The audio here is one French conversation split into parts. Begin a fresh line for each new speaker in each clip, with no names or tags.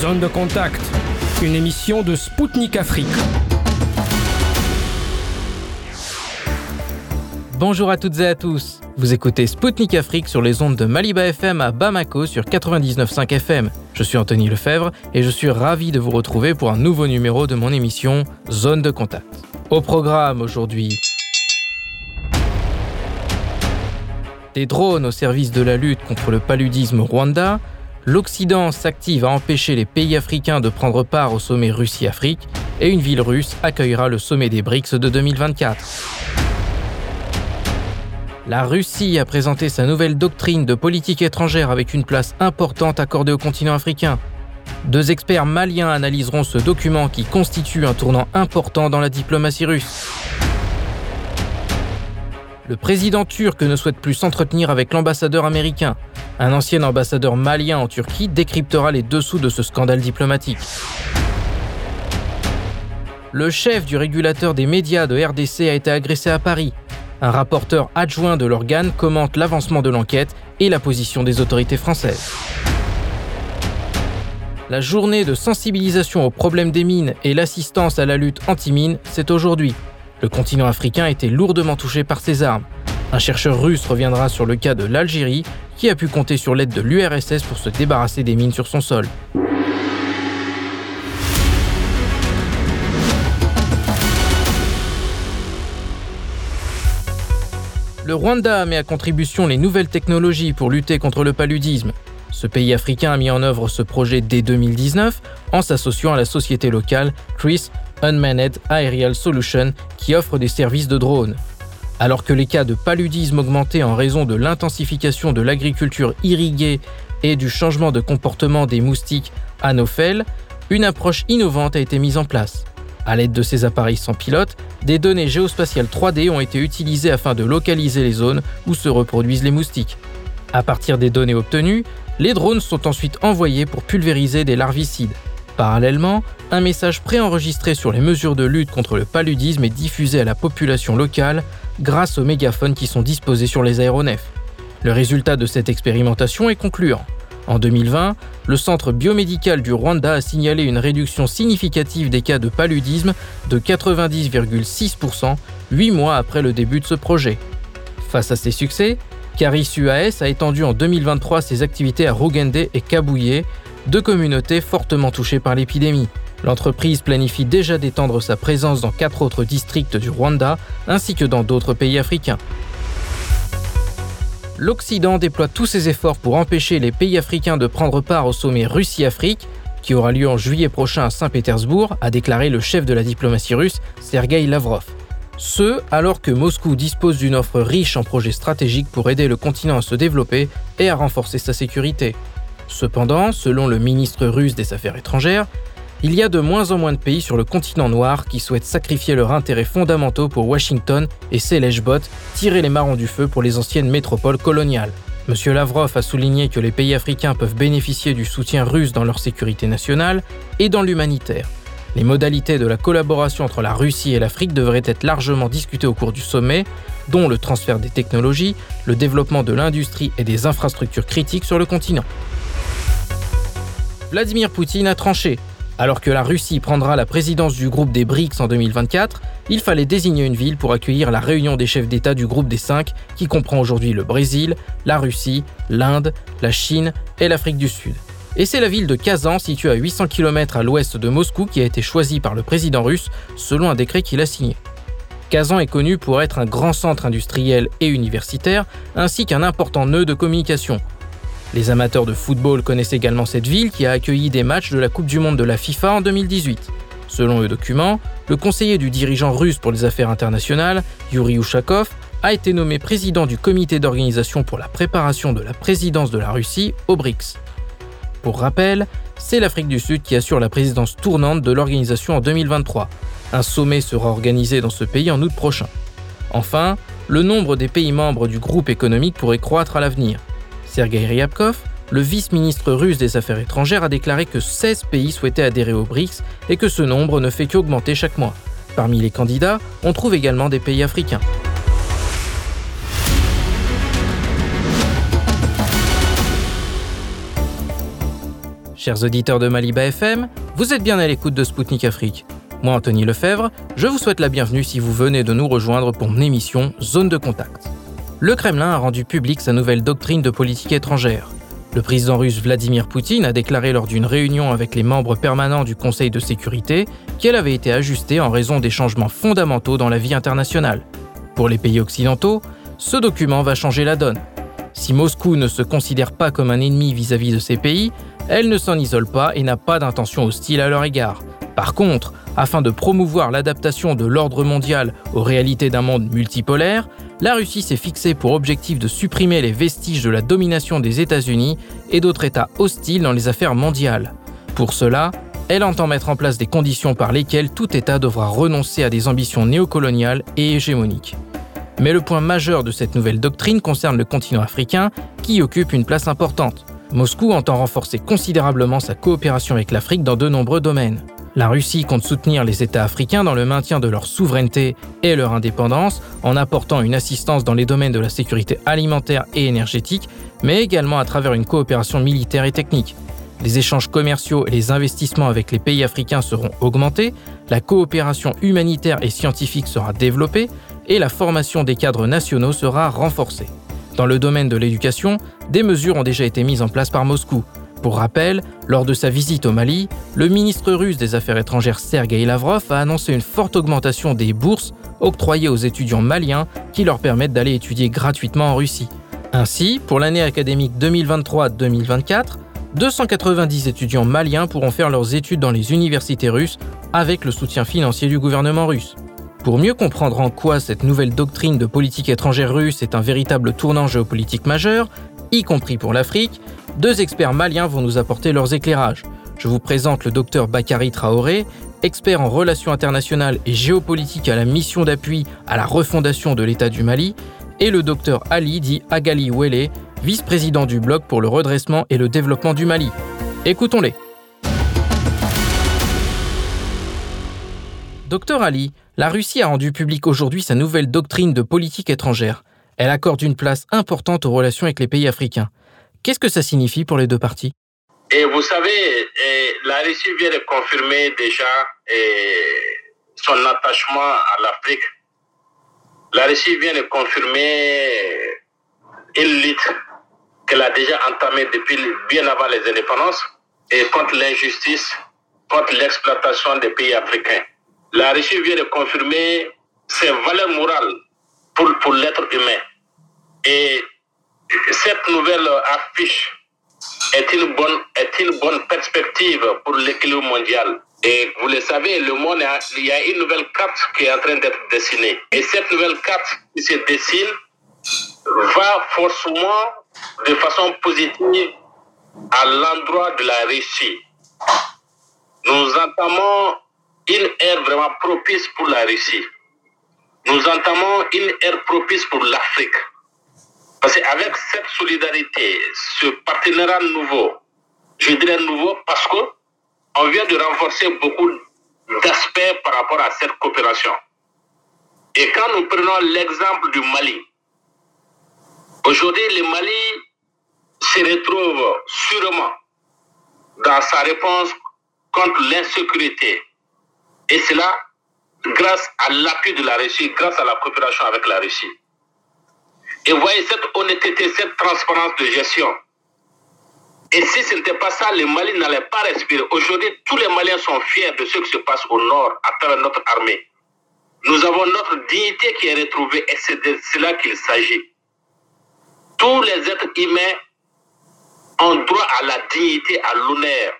Zone de contact, une émission de Spoutnik Afrique.
Bonjour à toutes et à tous. Vous écoutez Spoutnik Afrique sur les ondes de Maliba FM à Bamako sur 99.5 FM. Je suis Anthony Lefebvre et je suis ravi de vous retrouver pour un nouveau numéro de mon émission Zone de contact. Au programme aujourd'hui, des drones au service de la lutte contre le paludisme au Rwanda, l'Occident s'active à empêcher les pays africains de prendre part au sommet Russie-Afrique, et une ville russe accueillera le sommet des BRICS de 2024. La Russie a présenté sa nouvelle doctrine de politique étrangère avec une place importante accordée au continent africain. Deux experts maliens analyseront ce document qui constitue un tournant important dans la diplomatie russe. Le président turc ne souhaite plus s'entretenir avec l'ambassadeur américain. Un ancien ambassadeur malien en Turquie décryptera les dessous de ce scandale diplomatique. Le chef du régulateur des médias de RDC a été agressé à Paris. Un rapporteur adjoint de l'organe commente l'avancement de l'enquête et la position des autorités françaises. La journée de sensibilisation aux problèmes des mines et l'assistance à la lutte anti-mine, c'est aujourd'hui. Le continent africain été lourdement touché par ces armes. Un chercheur russe reviendra sur le cas de l'Algérie, qui a pu compter sur l'aide de l'URSS pour se débarrasser des mines sur son sol. Le Rwanda met à contribution les nouvelles technologies pour lutter contre le paludisme. Ce pays africain a mis en œuvre ce projet dès 2019 en s'associant à la société locale Chris Unmanned Aerial Solution qui offre des services de drones. Alors que les cas de paludisme augmentaient en raison de l'intensification de l'agriculture irriguée et du changement de comportement des moustiques anophèles, une approche innovante a été mise en place. À l'aide de ces appareils sans pilote, des données géospatiales 3D ont été utilisées afin de localiser les zones où se reproduisent les moustiques. À partir des données obtenues, les drones sont ensuite envoyés pour pulvériser des larvicides. Parallèlement, un message préenregistré sur les mesures de lutte contre le paludisme est diffusé à la population locale grâce aux mégaphones qui sont disposés sur les aéronefs. Le résultat de cette expérimentation est concluant. En 2020, le centre biomédical du Rwanda a signalé une réduction significative des cas de paludisme de 90,6% 8 mois après le début de ce projet. Face à ces succès, Caris UAS a étendu en 2023 ses activités à Rugende et Kabouye, deux communautés fortement touchées par l'épidémie. L'entreprise planifie déjà d'étendre sa présence dans quatre autres districts du Rwanda ainsi que dans d'autres pays africains. L'Occident déploie tous ses efforts pour empêcher les pays africains de prendre part au sommet Russie-Afrique, qui aura lieu en juillet prochain à Saint-Pétersbourg, a déclaré le chef de la diplomatie russe, Sergei Lavrov. Ce, alors que Moscou dispose d'une offre riche en projets stratégiques pour aider le continent à se développer et à renforcer sa sécurité. Cependant, selon le ministre russe des Affaires étrangères, il y a de moins en moins de pays sur le continent noir qui souhaitent sacrifier leurs intérêts fondamentaux pour Washington et ses lèche-bottes tirer les marrons du feu pour les anciennes métropoles coloniales. M. Lavrov a souligné que les pays africains peuvent bénéficier du soutien russe dans leur sécurité nationale et dans l'humanitaire. Les modalités de la collaboration entre la Russie et l'Afrique devraient être largement discutées au cours du sommet, dont le transfert des technologies, le développement de l'industrie et des infrastructures critiques sur le continent. Vladimir Poutine a tranché. Alors que la Russie prendra la présidence du groupe des BRICS en 2024, il fallait désigner une ville pour accueillir la réunion des chefs d'État du groupe des cinq, qui comprend aujourd'hui le Brésil, la Russie, l'Inde, la Chine et l'Afrique du Sud. Et c'est la ville de Kazan, située à 800 km à l'ouest de Moscou, qui a été choisie par le président russe selon un décret qu'il a signé. Kazan est connu pour être un grand centre industriel et universitaire, ainsi qu'un important nœud de communication, les amateurs de football connaissent également cette ville qui a accueilli des matchs de la Coupe du Monde de la FIFA en 2018. Selon le document, le conseiller du dirigeant russe pour les affaires internationales, Yuri Ushakov, a été nommé président du comité d'organisation pour la préparation de la présidence de la Russie au BRICS. Pour rappel, c'est l'Afrique du Sud qui assure la présidence tournante de l'organisation en 2023. Un sommet sera organisé dans ce pays en août prochain. Enfin, le nombre des pays membres du groupe économique pourrait croître à l'avenir. Sergei Ryabkov, le vice-ministre russe des Affaires étrangères, a déclaré que 16 pays souhaitaient adhérer aux BRICS et que ce nombre ne fait qu'augmenter chaque mois. Parmi les candidats, on trouve également des pays africains. Chers auditeurs de Maliba FM, vous êtes bien à l'écoute de Spoutnik Afrique. Moi, Anthony Lefebvre, je vous souhaite la bienvenue si vous venez de nous rejoindre pour mon émission Zone de contact. Le Kremlin a rendu public sa nouvelle doctrine de politique étrangère. Le président russe Vladimir Poutine a déclaré lors d'une réunion avec les membres permanents du Conseil de sécurité qu'elle avait été ajustée en raison des changements fondamentaux dans la vie internationale. Pour les pays occidentaux, ce document va changer la donne. Si Moscou ne se considère pas comme un ennemi vis-à-vis de ces pays, elle ne s'en isole pas et n'a pas d'intention hostile à leur égard. Par contre, afin de promouvoir l'adaptation de l'ordre mondial aux réalités d'un monde multipolaire, la Russie s'est fixée pour objectif de supprimer les vestiges de la domination des États-Unis et d'autres États hostiles dans les affaires mondiales. Pour cela, elle entend mettre en place des conditions par lesquelles tout État devra renoncer à des ambitions néocoloniales et hégémoniques. Mais le point majeur de cette nouvelle doctrine concerne le continent africain, qui occupe une place importante. Moscou entend renforcer considérablement sa coopération avec l'Afrique dans de nombreux domaines. La Russie compte soutenir les États africains dans le maintien de leur souveraineté et leur indépendance en apportant une assistance dans les domaines de la sécurité alimentaire et énergétique, mais également à travers une coopération militaire et technique. Les échanges commerciaux et les investissements avec les pays africains seront augmentés, la coopération humanitaire et scientifique sera développée et la formation des cadres nationaux sera renforcée. Dans le domaine de l'éducation, des mesures ont déjà été mises en place par Moscou, pour rappel, lors de sa visite au Mali, le ministre russe des Affaires étrangères Sergei Lavrov a annoncé une forte augmentation des bourses octroyées aux étudiants maliens qui leur permettent d'aller étudier gratuitement en Russie. Ainsi, pour l'année académique 2023-2024, 290 étudiants maliens pourront faire leurs études dans les universités russes avec le soutien financier du gouvernement russe. Pour mieux comprendre en quoi cette nouvelle doctrine de politique étrangère russe est un véritable tournant géopolitique majeur, y compris pour l'Afrique, deux experts maliens vont nous apporter leurs éclairages. Je vous présente le docteur Bakary Traoré, expert en relations internationales et géopolitique à la mission d'appui à la refondation de l'État du Mali, et le docteur Ali dit Agali Wele, vice-président du Bloc pour le redressement et le développement du Mali. Écoutons-les. Docteur Ali, la Russie a rendu public aujourd'hui sa nouvelle doctrine de politique étrangère. Elle accorde une place importante aux relations avec les pays africains. Qu'est-ce que ça signifie pour les deux parties?
Et vous savez, la Russie vient de confirmer déjà son attachement à l'Afrique. La Russie vient de confirmer une lutte qu'elle a déjà entamée depuis bien avant les indépendances et contre l'injustice, contre l'exploitation des pays africains. La Russie vient de confirmer ses valeurs morales pour, pour l'être humain. Et cette nouvelle affiche est une bonne, est une bonne perspective pour l'équilibre mondial? Et vous le savez, le monde, il y a une nouvelle carte qui est en train d'être dessinée. Et cette nouvelle carte qui se dessine va forcément de façon positive à l'endroit de la Russie. Nous entamons une ère vraiment propice pour la Russie. Nous entamons une ère propice pour l'Afrique. Parce qu'avec cette solidarité, ce partenariat nouveau, je dirais nouveau parce que on vient de renforcer beaucoup d'aspects par rapport à cette coopération. Et quand nous prenons l'exemple du Mali, aujourd'hui le Mali se retrouve sûrement dans sa réponse contre l'insécurité. Et cela grâce à l'appui de la Russie, grâce à la coopération avec la Russie. Et voyez cette honnêteté, cette transparence de gestion. Et si ce n'était pas ça, le Mali n'allait pas respirer. Aujourd'hui, tous les Maliens sont fiers de ce qui se passe au nord à travers notre armée. Nous avons notre dignité qui est retrouvée et c'est de cela qu'il s'agit. Tous les êtres humains ont droit à la dignité, à l'honneur.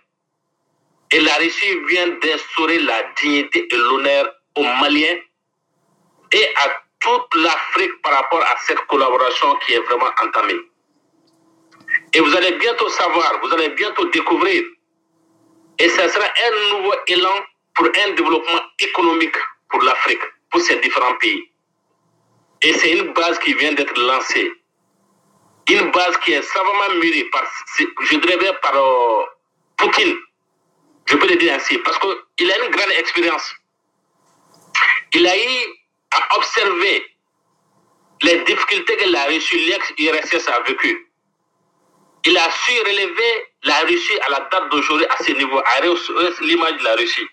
Et la Russie vient d'instaurer la dignité et l'honneur aux Maliens toute l'Afrique par rapport à cette collaboration qui est vraiment entamée. Et vous allez bientôt savoir, vous allez bientôt découvrir. Et ce sera un nouveau élan pour un développement économique pour l'Afrique, pour ces différents pays. Et c'est une base qui vient d'être lancée. Une base qui est savamment mûrie par, je dirais par euh, Poutine. Je peux le dire ainsi, parce qu'il a une grande expérience. Il a eu à observer les difficultés que la Russie, l'ex-URSS a vécues. Il a su relever la Russie, à la date d'aujourd'hui, à ce niveau, a l'image de la Russie.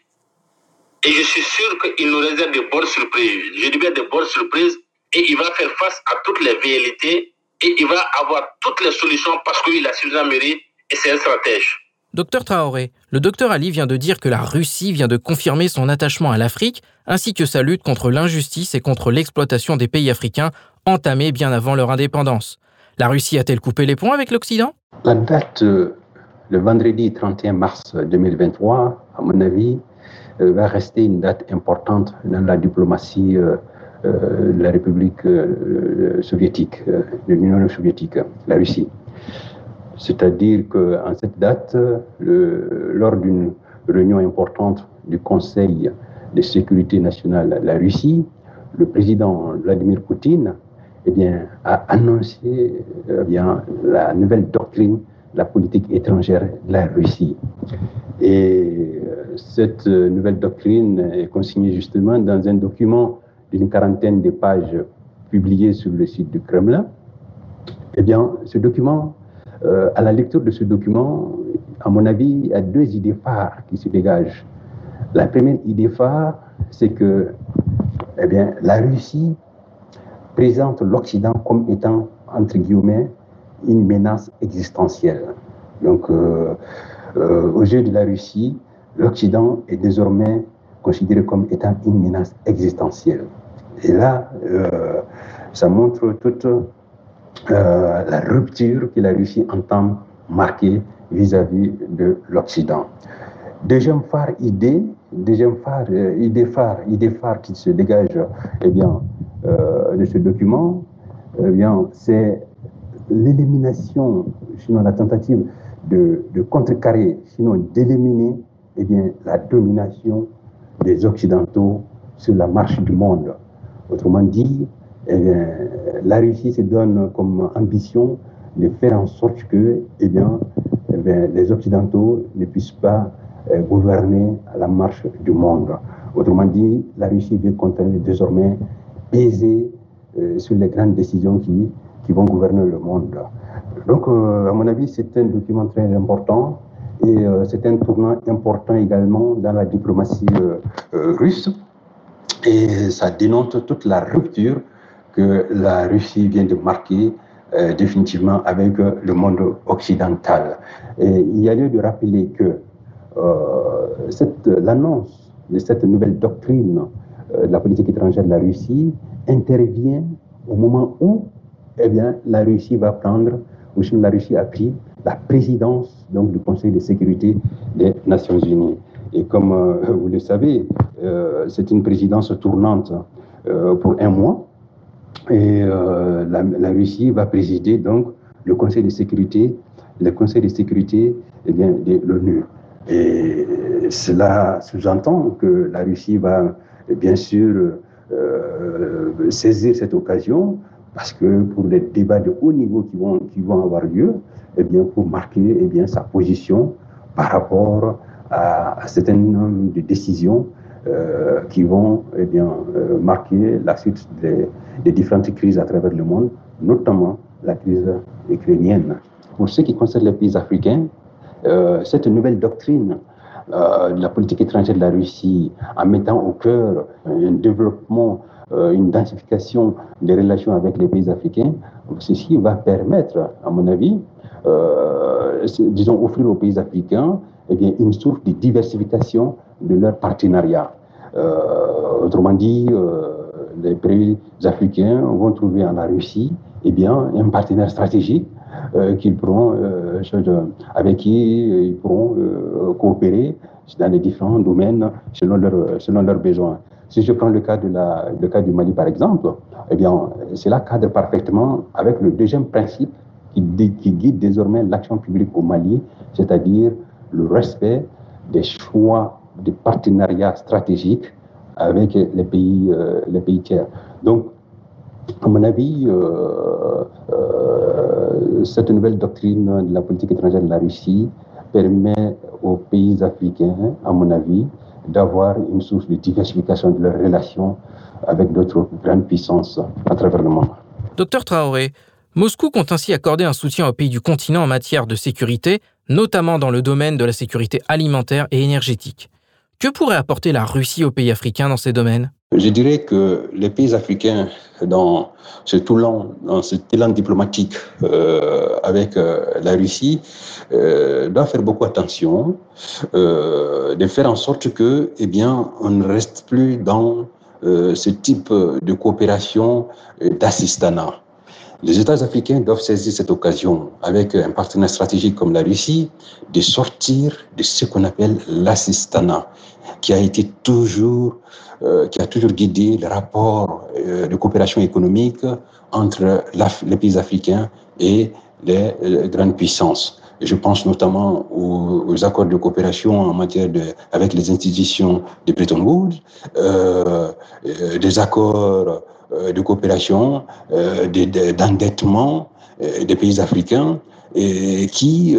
Et je suis sûr qu'il nous réserve de bonnes surprises. Je dis bien de bonnes surprises. Et il va faire face à toutes les velléités. Et il va avoir toutes les solutions parce qu'il a suffisamment mérite et c'est un stratège.
Docteur Traoré, le docteur Ali vient de dire que la Russie vient de confirmer son attachement à l'Afrique, ainsi que sa lutte contre l'injustice et contre l'exploitation des pays africains entamée bien avant leur indépendance. La Russie a-t-elle coupé les ponts avec l'Occident?
La date, euh, le vendredi 31 mars 2023, à mon avis, euh, va rester une date importante dans la diplomatie euh, de la République soviétique, de l'Union soviétique, la Russie. C'est-à-dire qu'en cette date, lors d'une réunion importante du Conseil de sécurité nationale la Russie, le président Vladimir Poutine eh bien, a annoncé eh bien, la nouvelle doctrine de la politique étrangère de la Russie. Et euh, cette nouvelle doctrine est consignée justement dans un document d'une quarantaine de pages publié sur le site du Kremlin. Eh bien, ce document, euh, à la lecture de ce document, à mon avis, il y a deux idées phares qui se dégagent. La première idée phare, c'est que eh bien, la Russie présente l'Occident comme étant, entre guillemets, une menace existentielle. Donc, euh, euh, aux yeux de la Russie, l'Occident est désormais considéré comme étant une menace existentielle. Et là, euh, ça montre toute la rupture que la Russie entend marquer vis-à-vis de l'Occident. Deuxième phare idée, deuxième phare, idée phare, idée phare qui se dégage, eh bien, euh, de ce document, eh bien, c'est l'élimination, sinon la tentative de, contrecarrer, sinon d'éliminer eh la domination des Occidentaux sur la marche du monde. Autrement dit, eh bien, la Russie se donne comme ambition de faire en sorte que eh bien, eh les Occidentaux ne puissent pas gouverner à la marche du monde. Autrement dit, la Russie veut continuer désormais peser euh, sur les grandes décisions qui, qui vont gouverner le monde. Donc, euh, à mon avis, c'est un document très important et euh, c'est un tournant important également dans la diplomatie russe. Et ça dénonce toute la rupture que la Russie vient de marquer définitivement avec le monde occidental. Il y a lieu de rappeler que l'annonce de cette nouvelle doctrine de la politique étrangère de la Russie intervient au moment où eh bien, la Russie va prendre, ou la Russie a pris la présidence donc, du Conseil de sécurité des Nations Unies. Et comme euh, vous le savez, euh, c'est une présidence tournante euh, pour un mois. Et la, la, Russie va présider donc le Conseil de sécurité, le Conseil de sécurité eh bien, de l'ONU. Et cela sous-entend que la Russie va bien sûr euh, saisir cette occasion parce que pour les débats de haut niveau qui vont, qui vont avoir lieu, eh bien, pour marquer eh bien, sa position par rapport à, à certain nombre de décisions euh, qui vont eh bien, euh, marquer la suite des, différentes crises à travers le monde, notamment la crise ukrainienne. Pour ce qui concerne les pays africains, cette nouvelle doctrine euh, la politique étrangère de la Russie en mettant au cœur un développement, euh, une densification des relations avec les pays africains, ceci va permettre, à mon avis, euh, disons, offrir aux pays africains eh bien, une source de diversification de leur partenariat. autrement dit, les pays africains vont trouver en la Russie eh bien, un partenaire stratégique euh, qu'ils pourront, euh, avec qui euh, ils pourront coopérer dans les différents domaines selon, leur, selon leurs besoins. Si je prends le cas, de la, le cas du Mali, par exemple, eh bien, cela cadre parfaitement avec le deuxième principe qui, guide désormais l'action publique au Mali, c'est-à-dire le respect des choix des partenariats stratégiques avec les pays, les pays tiers. Donc, à mon avis, euh, euh, cette nouvelle doctrine de la politique étrangère de la Russie permet aux pays africains, à mon avis, d'avoir une source de diversification de leurs relations avec d'autres grandes puissances à travers le monde.
Docteur Traoré, Moscou compte ainsi accorder un soutien aux pays du continent en matière de sécurité, notamment dans le domaine de la sécurité alimentaire et énergétique. Que pourrait apporter la Russie aux pays africains dans ces domaines?
Je dirais que les pays africains, dans ce tournant, dans ce élan diplomatique euh, avec euh, la Russie, euh, doivent faire beaucoup attention, euh, de faire en sorte que, eh bien, on ne reste plus dans euh, ce type de coopération d'assistanat. Les États africains doivent saisir cette occasion, avec un partenaire stratégique comme la Russie, de sortir de ce qu'on appelle l'assistanat, qui a été toujours, qui a toujours guidé le rapport euh, de coopération économique entre les pays africains et les, les grandes puissances. Je pense notamment aux, aux, accords de coopération en matière de, avec les institutions de Bretton Woods, euh, des accords euh, de coopération, euh, d'endettement euh, des pays africains et qui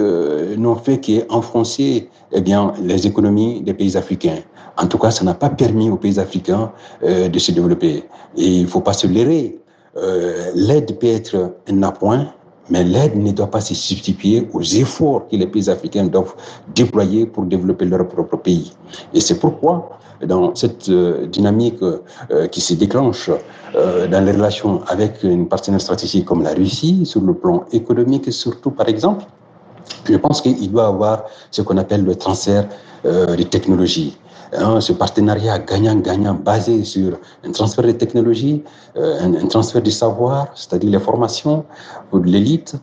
n'ont fait qu'enfoncer eh bien, les économies des pays africains. En tout cas, ça n'a pas permis aux pays africains de se développer. Et il ne faut pas se leurrer. L'aide peut être un appoint, mais l'aide ne doit pas se substituer aux efforts que les pays africains doivent déployer pour développer leur propre pays. Et c'est pourquoi dans cette euh, dynamique euh, qui se déclenche euh, dans les relations avec une partenaire stratégique comme la Russie, sur le plan économique surtout par exemple, je pense qu'il doit avoir ce qu'on appelle le transfert de technologies. Hein, ce partenariat gagnant-gagnant basé sur un transfert de technologies, un, un, transfert de savoir, c'est-à-dire les formations pour l'élite,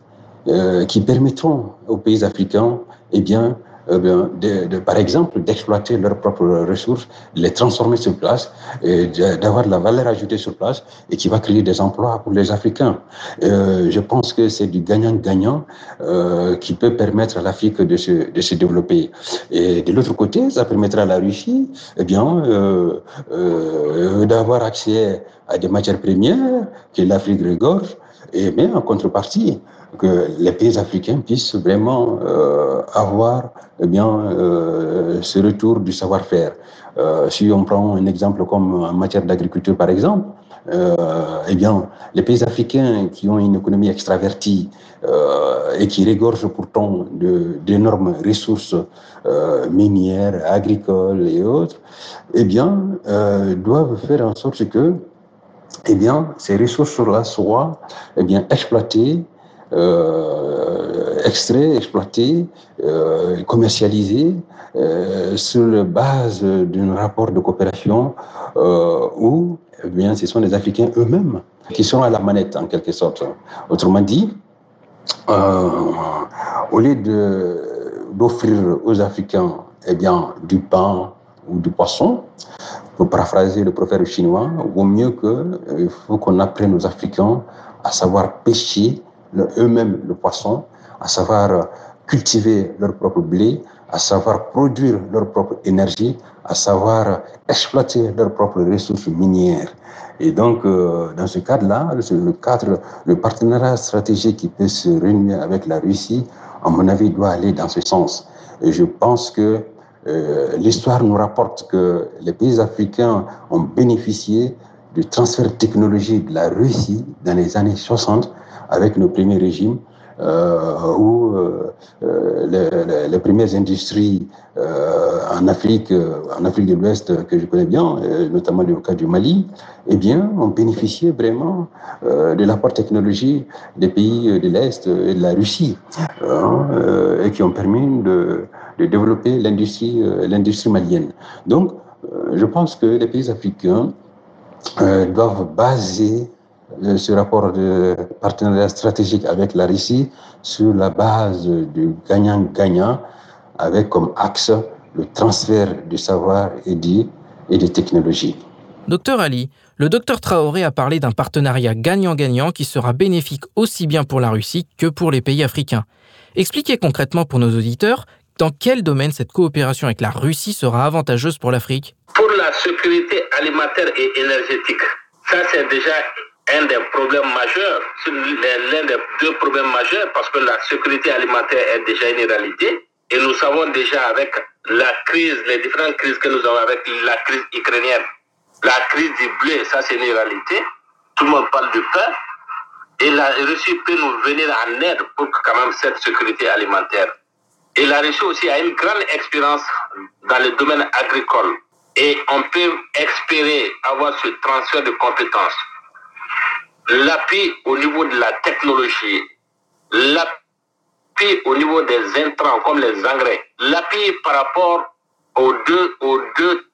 qui permettront aux pays africains eh bien, euh, de, de, par exemple, d'exploiter leurs propres ressources, les transformer sur place, d'avoir de la valeur ajoutée sur place, et qui va créer des emplois pour les Africains. Euh, je pense que c'est du gagnant-gagnant euh, qui peut permettre à l'Afrique de se, de se développer. Et de l'autre côté, ça permettra à la Russie, eh bien, euh, euh d'avoir accès à des matières premières que l'Afrique regorge, et mais en contrepartie, que les pays africains puissent vraiment euh, avoir eh bien, euh, ce retour du savoir-faire. Euh, si on prend un exemple comme en matière d'agriculture, par exemple, eh bien, les pays africains qui ont une économie extravertie et qui régorgent pourtant d'énormes ressources minières, agricoles et autres, eh bien, doivent faire en sorte que eh bien, ces ressources-là soient eh bien, exploitées euh, extraits, exploités, euh, commercialisés euh, sur la base d'un rapport de coopération où eh bien, ce sont les Africains eux-mêmes qui sont à la manette en quelque sorte. Autrement dit, au lieu d'offrir aux Africains eh bien, du pain ou du poisson, pour paraphraser le prophète chinois, vaut mieux que il faut qu'on apprenne aux Africains à savoir pêcher eux-mêmes le poisson, à savoir cultiver leur propre blé, à savoir produire leur propre énergie, à savoir exploiter leurs propres ressources minières. Et donc, euh, dans ce cadre-là, le cadre, le partenariat stratégique qui peut se réunir avec la Russie, à mon avis, doit aller dans ce sens. Et je pense que euh, l'histoire nous rapporte que les pays africains ont bénéficié du transfert technologique de la Russie dans les années 60 avec nos premiers régimes, euh, où euh, les, premières industries en Afrique, en Afrique de l'Ouest que je connais bien, notamment le cas du Mali, eh bien, ont bénéficié vraiment de l'apport technologique des pays de l'Est et de la Russie, hein, et qui ont permis de, de développer l'industrie, l'industrie malienne. Donc, je pense que les pays africains doivent baser ce rapport de partenariat stratégique avec la Russie sur la base du gagnant-gagnant avec comme axe le transfert du savoir et, dit, et des technologies.
Docteur Ali, le docteur Traoré a parlé d'un partenariat gagnant-gagnant qui sera bénéfique aussi bien pour la Russie que pour les pays africains. Expliquez concrètement pour nos auditeurs dans quel domaine cette coopération avec la Russie sera avantageuse pour l'Afrique?
Pour la sécurité alimentaire et énergétique. Ça, c'est déjà un des problèmes majeurs, l'un des deux problèmes majeurs, parce que la sécurité alimentaire est déjà une réalité. Et nous savons déjà avec la crise, les différentes crises que nous avons avec la crise ukrainienne, la crise du blé, ça c'est une réalité. Tout le monde parle du pain. Et la Russie peut nous venir en aide pour quand même cette sécurité alimentaire. Et la Russie aussi a une grande expérience dans le domaine agricole. Et on peut espérer avoir ce transfert de compétences. L'appui au niveau de la technologie, l'appui au niveau des intrants comme les engrais, l'appui par rapport aux deux, aux deux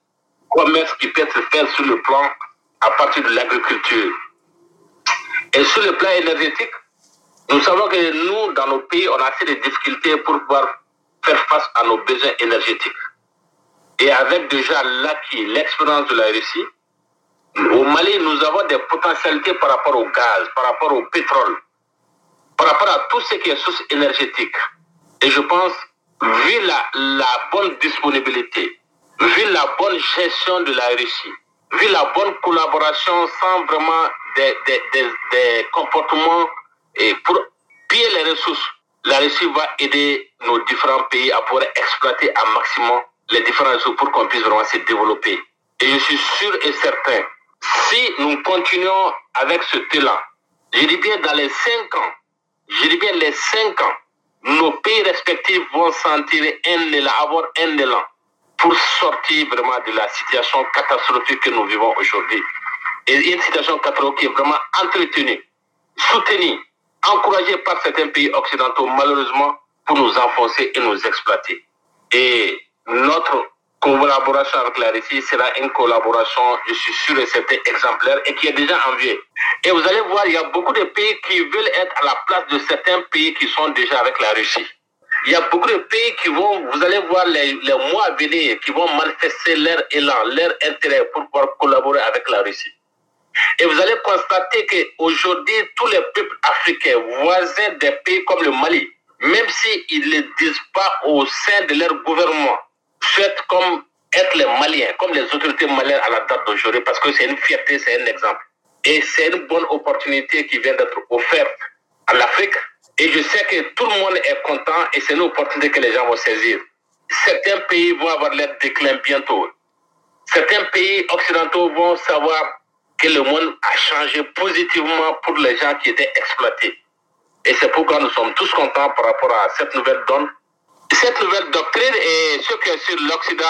commerces qui peuvent se faire sur le plan à partir de l'agriculture. Et sur le plan énergétique, nous savons que nous, dans nos pays, on a assez de difficultés pour pouvoir faire face à nos besoins énergétiques. Et avec déjà l'acquis, l'expérience de la Russie, au Mali, nous avons des potentialités par rapport au gaz, par rapport au pétrole, par rapport à tout ce qui est source énergétique. Et je pense, vu la, la bonne disponibilité, vu la bonne gestion de la Russie, vu la bonne collaboration sans vraiment des, des, des, des comportements et pour piller les ressources, la Russie va aider nos différents pays à pouvoir exploiter à maximum les différents ressources pour qu'on puisse vraiment se développer. Et je suis sûr et certain, si nous continuons avec ce talent, je dis bien dans les cinq ans, je dis bien les cinq ans, nos pays respectifs vont sentir un élan, avoir un élan pour sortir vraiment de la situation catastrophique que nous vivons aujourd'hui. Et une situation catastrophique qui est vraiment entretenue, soutenue, encouragée par certains pays occidentaux, malheureusement, pour nous enfoncer et nous exploiter. Et notre collaboration avec la Russie sera une collaboration, je suis sûr et certain, exemplaire et qui est déjà enviée. Et vous allez voir, il y a beaucoup de pays qui veulent être à la place de certains pays qui sont déjà avec la Russie. Il y a beaucoup de pays qui vont, vous allez voir les, les mois à venir, qui vont manifester leur élan, leur intérêt pour pouvoir collaborer avec la Russie. Et vous allez constater qu'aujourd'hui, tous les peuples africains voisins des pays comme le Mali, même s'ils ne le disent pas au sein de leur gouvernement, souhaitent comme être les Maliens, comme les autorités maliennes à la date d'aujourd'hui, parce que c'est une fierté, c'est un exemple. Et c'est une bonne opportunité qui vient d'être offerte à l'Afrique. Et je sais que tout le monde est content et c'est une opportunité que les gens vont saisir. Certains pays vont avoir leur déclin bientôt. Certains pays occidentaux vont savoir que le monde a changé positivement pour les gens qui étaient exploités. Et c'est pourquoi nous sommes tous contents par rapport à cette nouvelle donne. Cette nouvelle doctrine et ce que sur l'Occident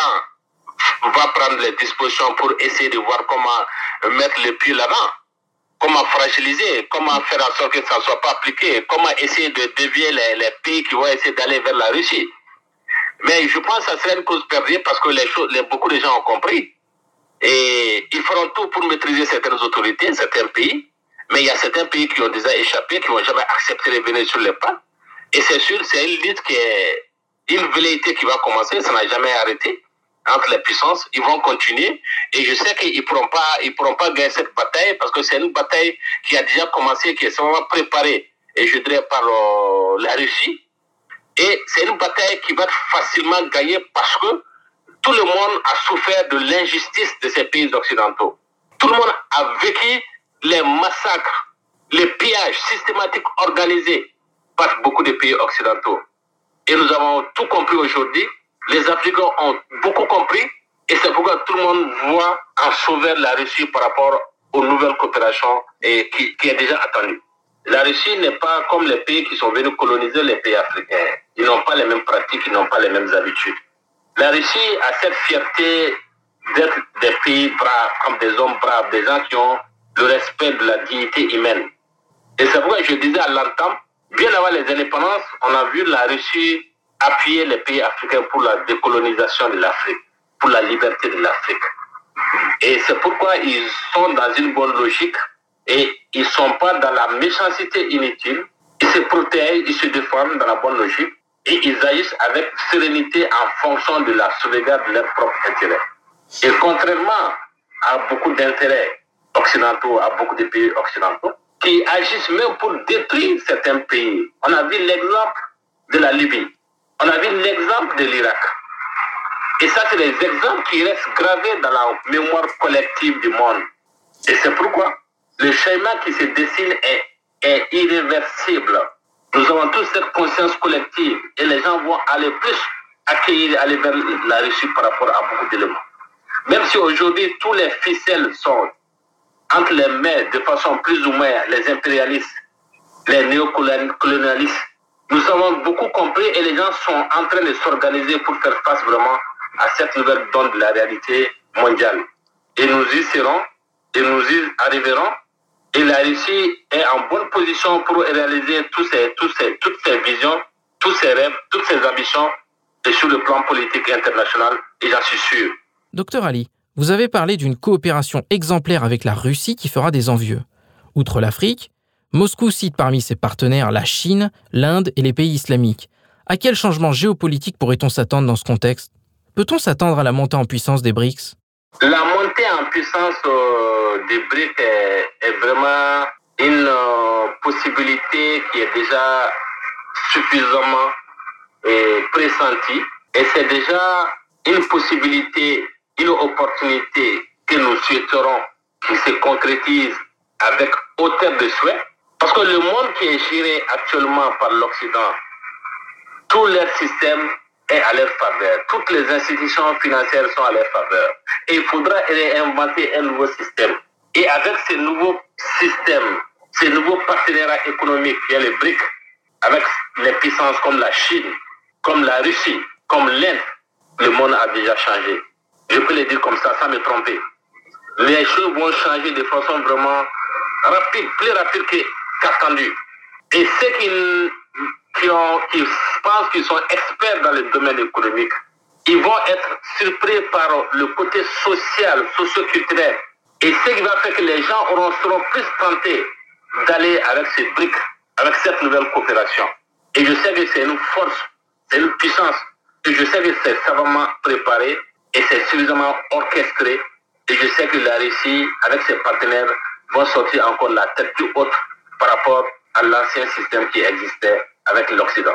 va prendre les dispositions pour essayer de voir comment mettre le pied là-dedans, comment fragiliser, comment faire en sorte que ça ne soit pas appliqué, comment essayer de dévier les, les pays qui vont essayer d'aller vers la Russie. Mais je pense que ça serait une cause perdue parce que les choses, beaucoup de gens ont compris. Et ils feront tout pour maîtriser certaines autorités, certains pays. Mais il y a certains pays qui ont déjà échappé, qui n'ont jamais accepté de venir sur les pas. Et c'est sûr, c'est une lutte qui est une velléité qui va commencer, ça n'a jamais arrêté entre les puissances. Ils vont continuer. Et je sais qu'ils ne pourront, pas, ils pourront pas gagner cette bataille parce que c'est une bataille qui a déjà commencé, qui est vraiment préparée, et je dirais par euh, la Russie. Et c'est une bataille qui va être facilement gagnée parce que tout le monde a souffert de l'injustice de ces pays occidentaux. Tout le monde a vécu les massacres, les pillages systématiques organisés par beaucoup de pays occidentaux. Et nous avons tout compris aujourd'hui. Les Africains ont beaucoup compris. Et c'est pourquoi tout le monde voit en sauver la Russie par rapport aux nouvelles coopérations qui, qui est déjà attendue. La Russie n'est pas comme les pays qui sont venus coloniser les pays africains. Ils n'ont pas les mêmes pratiques, ils n'ont pas les mêmes habitudes. La Russie a cette fierté d'être des pays braves, comme des hommes braves, des gens qui ont le respect de la dignité humaine. Et c'est pourquoi je disais à l'entame, bien avant les indépendances, on a vu la Russie appuyer les pays africains pour la décolonisation de l'Afrique, pour la liberté de l'Afrique. Et c'est pourquoi ils sont dans une bonne logique et ils ne sont pas dans la méchanceté inutile. Ils se protègent, ils se défendent dans la bonne logique et ils agissent avec sérénité en fonction de la sauvegarde de leurs propres intérêts. Et contrairement à beaucoup d'intérêts occidentaux, à beaucoup de pays occidentaux, qui agissent même pour détruire certains pays. On a vu l'exemple de la Libye. On a vu l'exemple de l'Irak. Et ça, c'est des exemples qui restent gravés dans la mémoire collective du monde. Et c'est pourquoi le schéma qui se dessine est, est irréversible. Nous avons tous cette conscience collective et les gens vont aller plus accueillir, aller vers la Russie par rapport à beaucoup d'éléments. Même si aujourd'hui tous les ficelles sont entre les mains de façon plus ou moins les impérialistes, les néocolonialistes Nous avons beaucoup compris et les gens sont en train de s'organiser pour faire face vraiment à cette nouvelle donne de la réalité mondiale. Et nous y serons et nous y arriverons. Et la Russie est en bonne position pour réaliser tous ces, tous ces, toutes ces visions, tous ces rêves, toutes ces ambitions, et sur le plan politique international, et j'en suis sûr.
Docteur Ali, vous avez parlé d'une coopération exemplaire avec la Russie qui fera des envieux. Outre l'Afrique, Moscou cite parmi ses partenaires la Chine, l'Inde et les pays islamiques. À quel changement géopolitique pourrait-on s'attendre dans ce contexte? Peut-on s'attendre à la montée en puissance des BRICS?
La montée en puissance euh, des BRICS est, vraiment une euh, possibilité qui est déjà suffisamment euh, pressentie. Et c'est déjà une possibilité, une opportunité que nous souhaiterons qui se concrétise avec hauteur de souhait parce que le monde qui est géré actuellement par l'Occident, tout leur système est à leur faveur. Toutes les institutions financières sont à leur faveur. Et il faudra réinventer un nouveau système. Et avec ces nouveaux systèmes, ces nouveaux partenariats économiques, il y a les BRICS, avec les puissances comme la Chine, comme la Russie, comme l'Inde, le monde a déjà changé. Je peux le dire comme ça, sans me tromper. Les choses vont changer de façon vraiment rapide, plus rapide qu'attendu. Et ceux qui, qui, pensent qu'ils sont experts dans le domaine économique, ils vont être surpris par le côté social, socio-culturel. Et ce qui va faire que les gens auront, seront plus tentés d'aller avec ces briques, avec cette nouvelle coopération. Et je sais que c'est une force, c'est une puissance. Et je sais que c'est savamment préparé et c'est suffisamment orchestré. Et je sais que la Russie, avec ses partenaires, vont sortir encore la tête plus haute par rapport à l'ancien système qui existait avec l'Occident.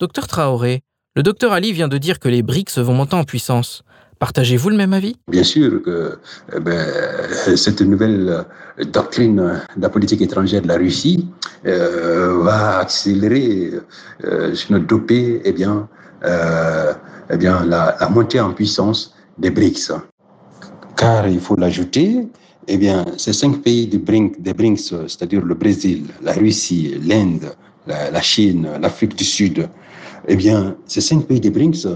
Docteur Traoré, le docteur Ali vient de dire que les BRICS vont monter en puissance. Partagez-vous le même avis?
Bien sûr que eh ben, cette nouvelle doctrine de la politique étrangère de la Russie euh, va accélérer, euh, notre dopé, eh bien, euh, eh bien la, la montée en puissance des BRICS. Car il faut l'ajouter, eh bien, ces cinq pays des BRICS, des BRICS c'est-à-dire le Brésil, la Russie, l'Inde, la, Chine, l'Afrique du Sud, eh bien, ces cinq pays des BRICS,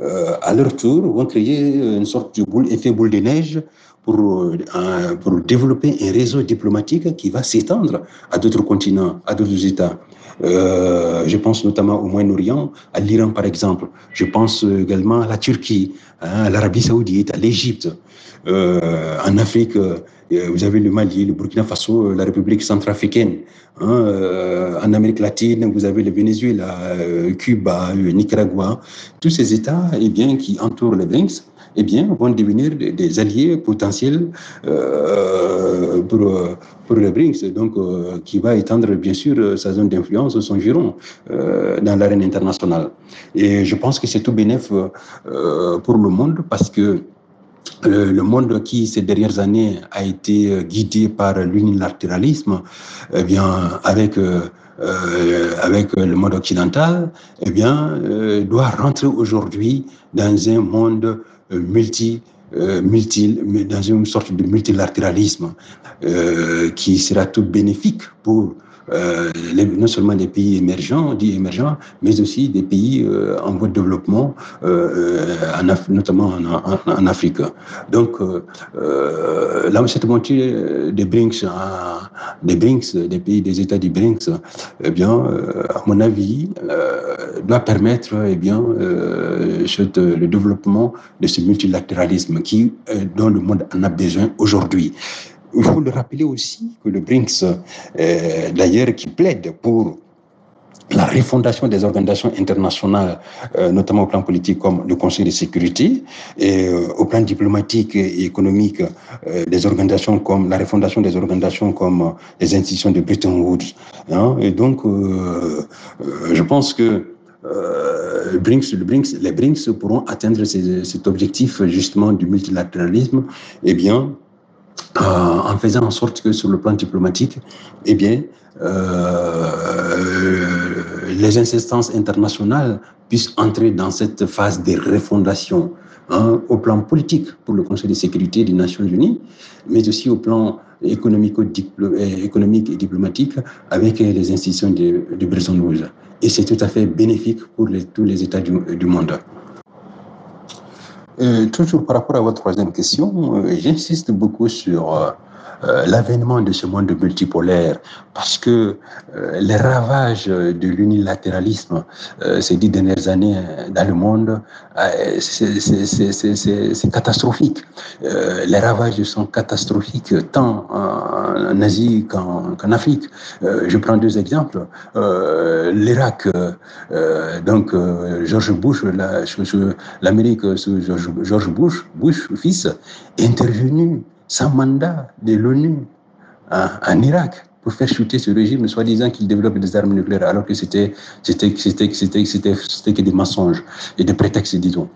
euh, à leur tour, vont créer une sorte de boule, boule de neige pour, euh, pour développer un réseau diplomatique qui va s'étendre à d'autres continents, à d'autres États. Euh, je pense notamment au Moyen-Orient, à l'Iran par exemple. Je pense également à la Turquie, hein, à l'Arabie saoudite, à l'Égypte. Euh, en Afrique, euh, vous avez le Mali, le Burkina Faso, la République centrafricaine. Hein, euh, en Amérique latine, vous avez le Venezuela, Cuba, le Nicaragua. Tous ces États eh bien, qui entourent les BRICS eh bien, vont devenir des alliés potentiels euh, pour, pour les BRICS, donc euh, qui va étendre bien sûr sa zone d'influence, son giron euh, dans l'arène internationale. Et je pense que c'est tout bénéf pour le monde parce que le monde qui, ces dernières années, a été guidé par l'unilatéralisme, eh bien, avec, euh, avec le monde occidental, eh bien, euh, doit rentrer aujourd'hui dans un monde multi, euh, multi, dans une sorte de multilatéralisme euh, qui sera tout bénéfique pour euh, non seulement des pays émergents, dits émergents, mais aussi des pays euh, en voie de développement, euh, en notamment en, Afrique. Donc, là, cette montée des BRICS, des BRICS, des pays des États du BRICS, eh bien, à mon avis, doit permettre eh bien, le développement de ce multilatéralisme qui, dont le monde en a besoin aujourd'hui. Il faut le rappeler aussi que le BRICS, euh, d'ailleurs, qui plaide pour la refondation des organisations internationales, euh, notamment au plan politique comme le Conseil de sécurité, et euh, au plan diplomatique et économique, des organisations comme la refondation des organisations comme les institutions de Bretton Woods. Hein. et donc, je pense que le BRICS, le BRICS, les BRICS pourront atteindre cet objectif justement du multilatéralisme, eh bien, euh, en faisant en sorte que sur le plan diplomatique, eh bien, euh, les instances internationales puissent entrer dans cette phase de refondation hein, au plan politique pour le Conseil de sécurité des Nations Unies, mais aussi au plan économique, économique et diplomatique avec les institutions de, de Bretton. Et c'est tout à fait bénéfique pour tous les États du, monde. Euh, toujours par rapport à votre troisième question, euh, j'insiste beaucoup sur euh, l'avènement de ce monde multipolaire, parce que euh, les ravages de l'unilatéralisme euh, ces dix dernières années dans le monde, c'est catastrophique. les ravages sont catastrophiques tant en, Asie qu'en Afrique. je prends deux exemples. L'Irak, donc George Bush, l'Amérique sous George, George Bush, Bush fils, est intervenu sans mandat de l'ONU en Irak pour faire chuter ce régime, soi-disant qu'il développe des armes nucléaires, alors que c'était que des mensonges et des prétextes, disons.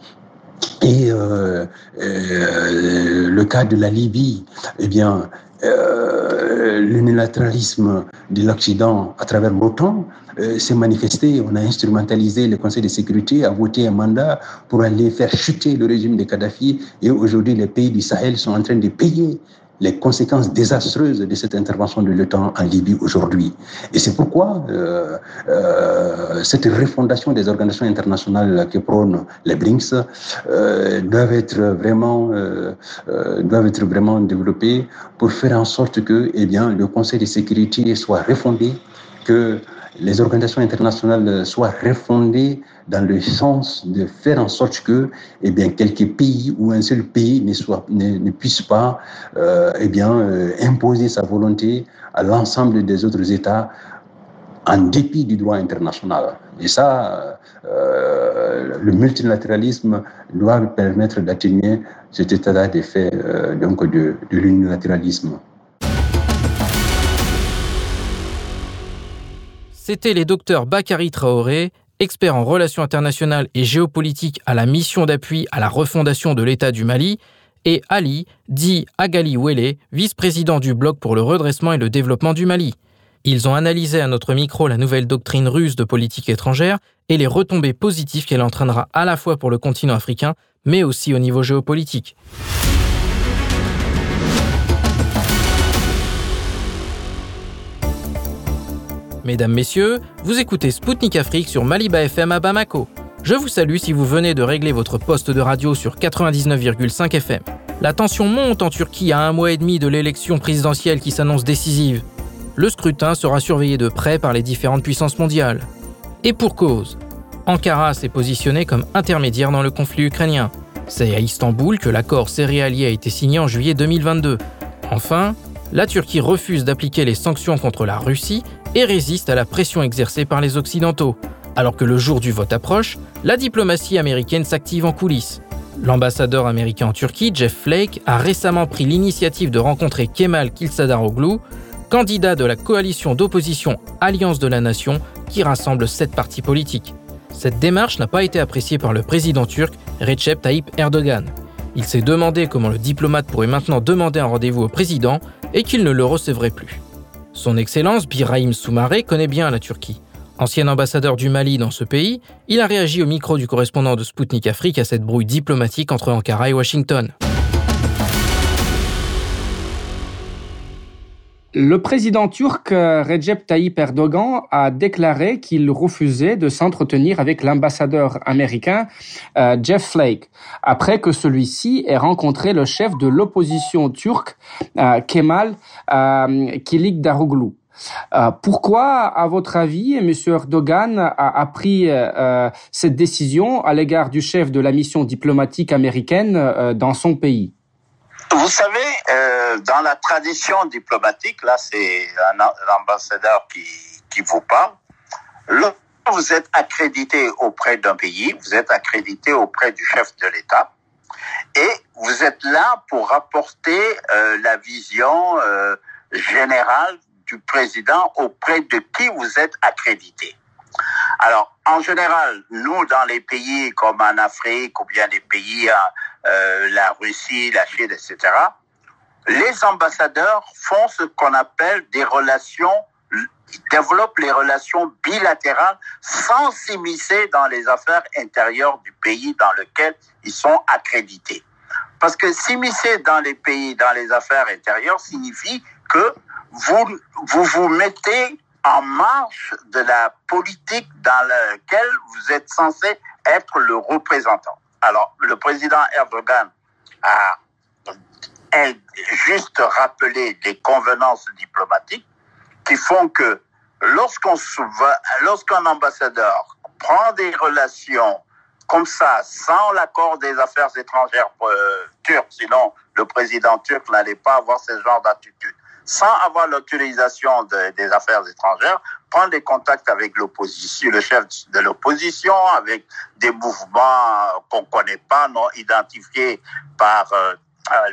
Et euh, euh, le cas de la Libye, eh bien, euh, l'unilatéralisme de l'Occident à travers l'OTAN euh, s'est manifesté. On a instrumentalisé le Conseil de sécurité, a voté un mandat pour aller faire chuter le régime de Kadhafi. Et aujourd'hui, les pays du Sahel sont en train de payer les conséquences désastreuses de cette intervention de l'OTAN en Libye aujourd'hui. Et c'est pourquoi euh, euh, cette refondation des organisations internationales que prônent les BRICS euh, doivent être vraiment euh, euh, doivent être vraiment développées pour faire en sorte que eh bien le Conseil de sécurité soit refondé, que les organisations internationales soient refondées dans le sens de faire en sorte que eh bien, quelques pays ou un seul pays ne, soit, ne, puisse pas euh, eh bien, euh, imposer sa volonté à l'ensemble des autres États en dépit du droit international. Et ça, euh, le multilatéralisme doit permettre d'atténuer cet état d'effet donc de l'unilatéralisme.
C'était les docteurs Bakary Traoré, expert en relations internationales et géopolitique à la mission d'appui à la refondation de l'État du Mali, et Ali, dit Agali Wele, vice-président du Bloc pour le redressement et le développement du Mali. Ils ont analysé à notre micro la nouvelle doctrine russe de politique étrangère et les retombées positives qu'elle entraînera à la fois pour le continent africain, mais aussi au niveau géopolitique. Mesdames, Messieurs, vous écoutez Spoutnik Afrique sur Maliba FM à Bamako. Je vous salue si vous venez de régler votre poste de radio sur 99,5 FM. La tension monte en Turquie à un mois et demi de l'élection présidentielle qui s'annonce décisive. Le scrutin sera surveillé de près par les différentes puissances mondiales. Et pour cause, Ankara s'est positionné comme intermédiaire dans le conflit ukrainien. C'est à Istanbul que l'accord céréalier a été signé en juillet 2022. Enfin, la Turquie refuse d'appliquer les sanctions contre la Russie et résiste à la pression exercée par les Occidentaux. Alors que le jour du vote approche, la diplomatie américaine s'active en coulisses. L'ambassadeur américain en Turquie, Jeff Flake, a récemment pris l'initiative de rencontrer Kemal Kılıçdaroğlu, candidat de la coalition d'opposition Alliance de la Nation qui rassemble sept partis politiques. Cette démarche n'a pas été appréciée par le président turc Recep Tayyip Erdogan. Il s'est demandé comment le diplomate pourrait maintenant demander un rendez-vous au président et qu'il ne le recevrait plus. Son Excellence Birahim Soumaré connaît bien la Turquie. Ancien ambassadeur du Mali dans ce pays, il a réagi au micro du correspondant de Sputnik Afrique à cette brouille diplomatique entre Ankara et Washington.
Le président turc euh, Recep Tayyip Erdogan a déclaré qu'il refusait de s'entretenir avec l'ambassadeur américain euh, Jeff Flake après que celui-ci ait rencontré le chef de l'opposition turque euh, Kemal Kılıçdaroğlu. pourquoi, à votre avis, M. Erdogan a, pris cette décision à l'égard du chef de la mission diplomatique américaine dans son pays?
Vous savez, euh, dans la tradition diplomatique, là c'est un, ambassadeur qui, vous parle, vous êtes accrédité auprès d'un pays, vous êtes accrédité auprès du chef de l'État, et vous êtes là pour apporter euh, la vision euh, générale du président auprès de qui vous êtes accrédité. Alors, en général, nous, dans les pays comme en Afrique ou bien les pays, euh, la Russie, la Chine, etc., les ambassadeurs font ce qu'on appelle des relations développent les relations bilatérales sans s'immiscer dans les affaires intérieures du pays dans lequel ils sont accrédités. Parce que s'immiscer dans les pays, dans les affaires intérieures, signifie que vous vous, vous mettez en marge de la politique dans laquelle vous êtes censé être le représentant. Alors, le président Erdogan a juste rappelé les convenances diplomatiques qui font que lorsqu'on lorsqu'un ambassadeur prend des relations comme ça, sans l'accord des affaires étrangères euh, turques, sinon le président turc n'allait pas avoir ce genre d'attitude, sans avoir l'autorisation des affaires étrangères, prendre des contacts avec l'opposition, le chef de l'opposition, avec des mouvements qu'on connaît pas, non identifiés par euh,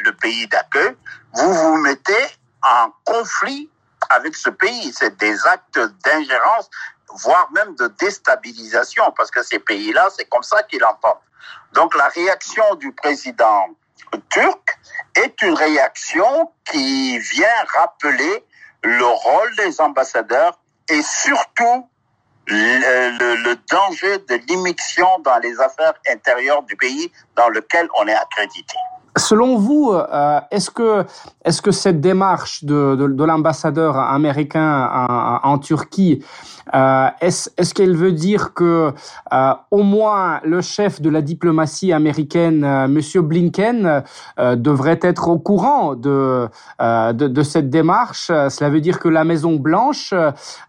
le pays d'accueil, vous vous mettez en conflit avec ce pays. C'est des actes d'ingérence, voire même de déstabilisation, parce que ces pays-là, c'est comme ça qu'ils l'entendent. Donc la réaction du président turc est une réaction qui vient rappeler le rôle des ambassadeurs et surtout le, le, danger de l'immixtion dans les affaires intérieures du pays dans lequel on est accrédité.
Selon vous, euh, est-ce que est-ce que cette démarche de, de, de l'ambassadeur américain en, en Turquie euh, est-ce est-ce qu'elle veut dire que euh, au moins le chef de la diplomatie américaine, euh, Monsieur Blinken, euh, devrait être au courant de, de, de cette démarche? Cela veut dire que la Maison Blanche,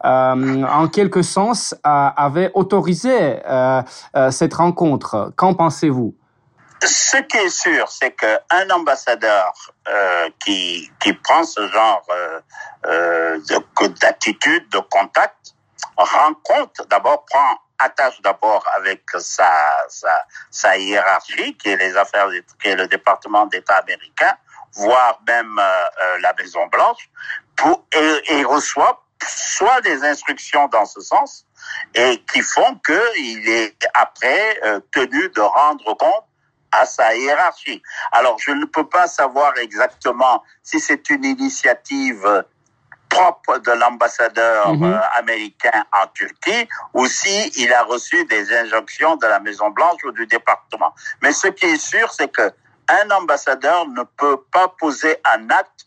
en quelque sens, avait autorisé cette rencontre. Qu'en pensez-vous?
Ce qui est sûr, c'est qu'un ambassadeur euh, qui, qui prend ce genre euh, euh d'attitude, de, contact, rencontre, d'abord prend attache d'abord avec sa, sa, sa, hiérarchie, qui est les affaires, qui est le département d'État américain, voire même euh, la Maison Blanche, pour, et, reçoit soit des instructions dans ce sens, et qui font qu'il est après tenu de rendre compte à sa hiérarchie. Alors, je ne peux pas savoir exactement si c'est une initiative propre de l'ambassadeur mhm. euh, américain en Turquie ou si il a reçu des injonctions de la Maison Blanche ou du département. Mais ce qui est sûr, c'est que un ambassadeur ne peut pas poser un acte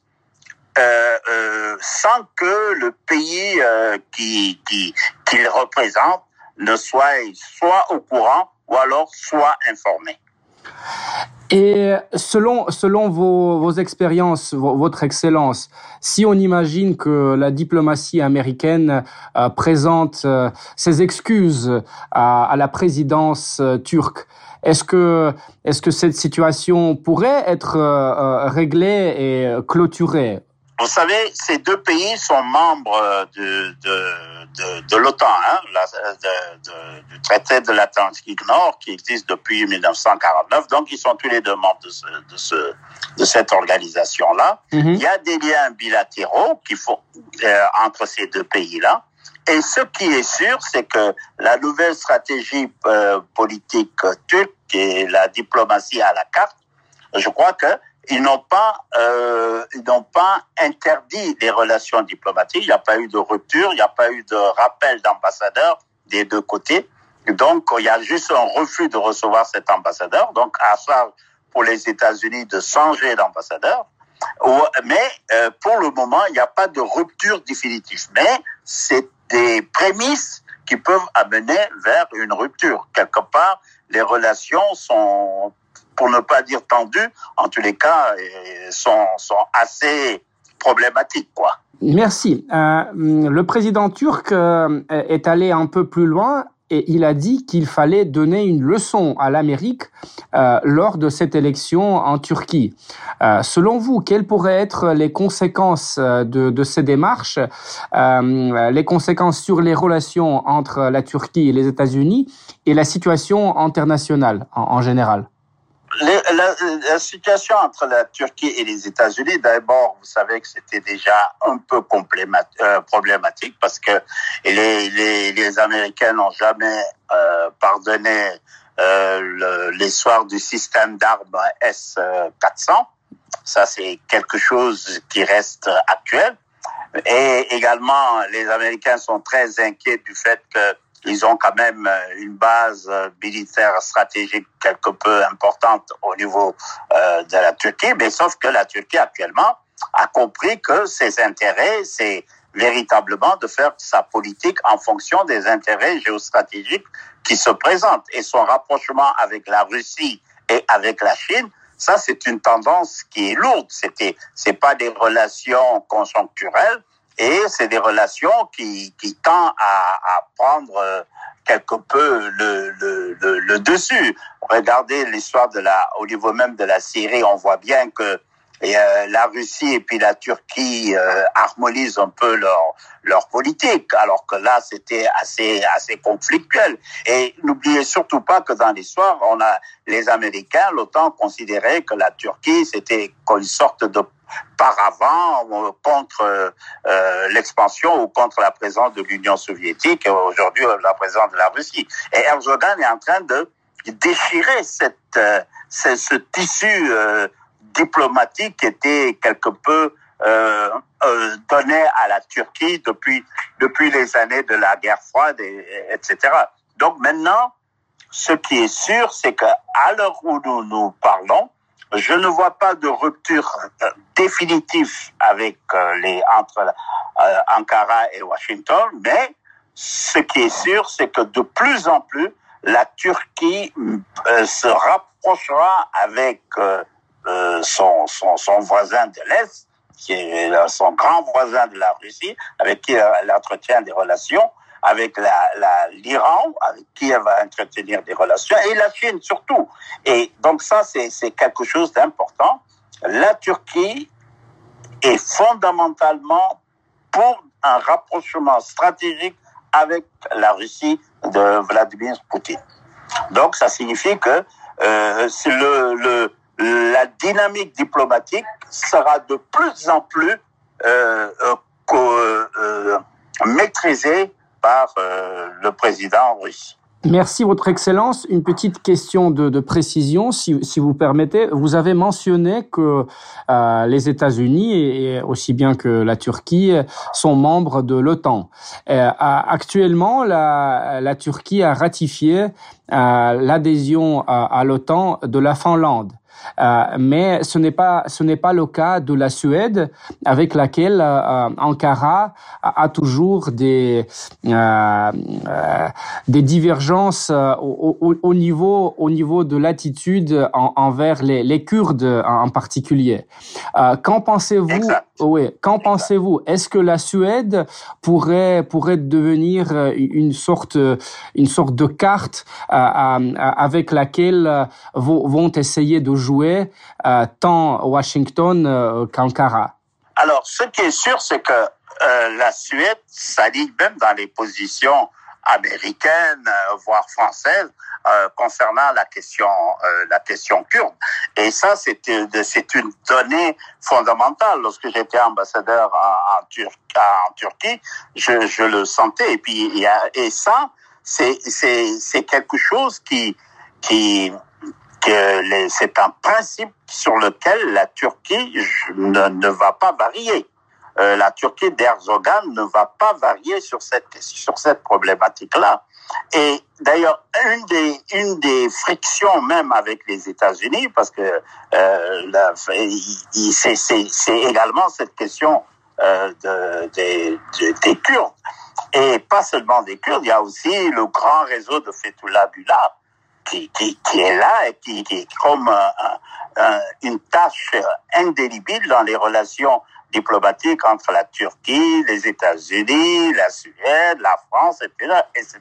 euh, euh, sans que le pays euh, qui qu'il qui représente ne soit soit au courant ou alors soit informé.
Et selon, selon vos, vos expériences, votre excellence, si on imagine que la diplomatie américaine euh, présente euh, ses excuses à, la présidence euh, turque, est-ce que, est-ce que cette situation pourrait être réglée et clôturée?
Vous savez, ces deux pays sont membres de, de, de, de l'OTAN, hein, du traité de l'Atlantique Nord qui existe depuis 1949. Donc, ils sont tous les deux membres de, ce, de, ce, de cette organisation-là. Mm-hmm. Il y a des liens bilatéraux qui font euh, entre ces deux pays-là. Et ce qui est sûr, c'est que la nouvelle stratégie euh, politique turque et la diplomatie à la carte, je crois que ils n'ont pas, euh, ils n'ont pas interdit les relations diplomatiques. Il n'y a pas eu de rupture, il n'y a pas eu de rappel d'ambassadeur des deux côtés. Donc, il y a juste un refus de recevoir cet ambassadeur. Donc, à ça, pour les États-Unis de changer d'ambassadeur. Mais euh, pour le moment, il n'y a pas de rupture définitive. Mais c'est des prémices qui peuvent amener vers une rupture. Quelque part, les relations sont pour ne pas dire tendues, en tous les cas, sont, sont assez problématiques, quoi.
Merci. Euh, le président turc euh, est allé un peu plus loin et il a dit qu'il fallait donner une leçon à l'Amérique euh, lors de cette élection en Turquie. Euh, selon vous, quelles pourraient être les conséquences euh, de, ces démarches, euh, les conséquences sur les relations entre la Turquie et les États-Unis et la situation internationale en général?
La, la, situation entre la Turquie et les États-Unis, d'abord, vous savez que c'était déjà un peu euh, problématique parce que les, les, les Américains n'ont jamais euh, pardonné euh, l'histoire du système d'armes S-400. Ça, c'est quelque chose qui reste actuel. Et également, les Américains sont très inquiets du fait qu'ils ont quand même une base militaire stratégique quelque peu importante au niveau de la Turquie, mais sauf que la Turquie actuellement a compris que ses intérêts, c'est véritablement de faire sa politique en fonction des intérêts géostratégiques qui se présentent. Et son rapprochement avec la Russie et avec la Chine, ça c'est une tendance qui est lourde. C'était, c'est pas des relations conjoncturelles et c'est des relations qui, qui tendent à, à prendre euh, quelque peu le, le, le, le dessus. Regardez l'histoire de la, au niveau même de la Syrie, on voit bien que et euh, la Russie et puis la Turquie euh, harmonisent un peu leur leur politique, alors que là c'était assez assez conflictuel. Et n'oubliez surtout pas que dans l'histoire, on a les Américains, l'OTAN considérait que la Turquie c'était une sorte de paravent euh, contre euh, l'expansion ou contre la présence de l'Union soviétique et aujourd'hui la présence de la Russie. Et Erdogan est en train de déchirer cette, ce, ce tissu diplomatique était quelque peu euh, euh, donné à la Turquie depuis depuis les années de la guerre froide, et, etc. Donc maintenant, ce qui est sûr, c'est que à l'heure où nous nous parlons, je ne vois pas de rupture euh, définitive avec euh, les entre euh, Ankara et Washington, mais ce qui est sûr, c'est que de plus en plus, la Turquie se rapprochera avec euh, son, son, son, voisin de l'Est, qui est son grand voisin de la Russie, avec qui elle entretient des relations, avec l'Iran, la, avec qui elle va entretenir des relations, et la Chine surtout. Et donc ça, c'est quelque chose d'important. La Turquie est fondamentalement pour un rapprochement stratégique avec la Russie de Vladimir Poutine. Donc ça signifie que euh, le, le, la dynamique diplomatique sera de plus en plus euh, euh, euh maîtrisée par euh, le président russe.
Merci, Votre Excellence. Une petite question de, précision, si, vous permettez. Vous avez mentionné que euh, les États-Unis et, aussi bien que la Turquie sont membres de l'OTAN. Actuellement, la, Turquie a ratifié l'adhésion à l'OTAN de la Finlande. Euh, mais ce n'est pas ce n'est pas le cas de la Suède avec laquelle euh, Ankara a, toujours des euh, des divergences au, au, au, niveau au niveau de l'attitude en, envers les, les Kurdes en, particulier. Qu'en pensez-vous Oui, qu'en pensez-vous? Est-ce que la Suède pourrait pourrait devenir une sorte une sorte de carte avec laquelle vont essayer de jouer euh, tant Washington euh, qu'Ankara
Alors, ce qui est sûr, c'est que euh, la Suède s'aligne même dans les positions américaines, voire françaises, concernant la question la question kurde. Et ça, c'est une donnée fondamentale. Lorsque j'étais ambassadeur en, Turquie, je, le sentais. Et puis et ça, c'est quelque chose qui qui c'est un principe sur lequel la Turquie ne, ne va pas varier. Euh, la Turquie d'Erdogan ne va pas varier sur cette sur cette problématique-là. Et d'ailleurs, une des une des frictions même avec les États-Unis, parce que euh, c'est également cette question euh, de, des, des Kurdes. Et pas seulement des Kurdes, il y a aussi le grand réseau de Fethullah Gulen qui, est là et qui, est comme une tâche indélébile dans les relations diplomatiques entre la Turquie, les États-Unis, la Suède, la France, etc..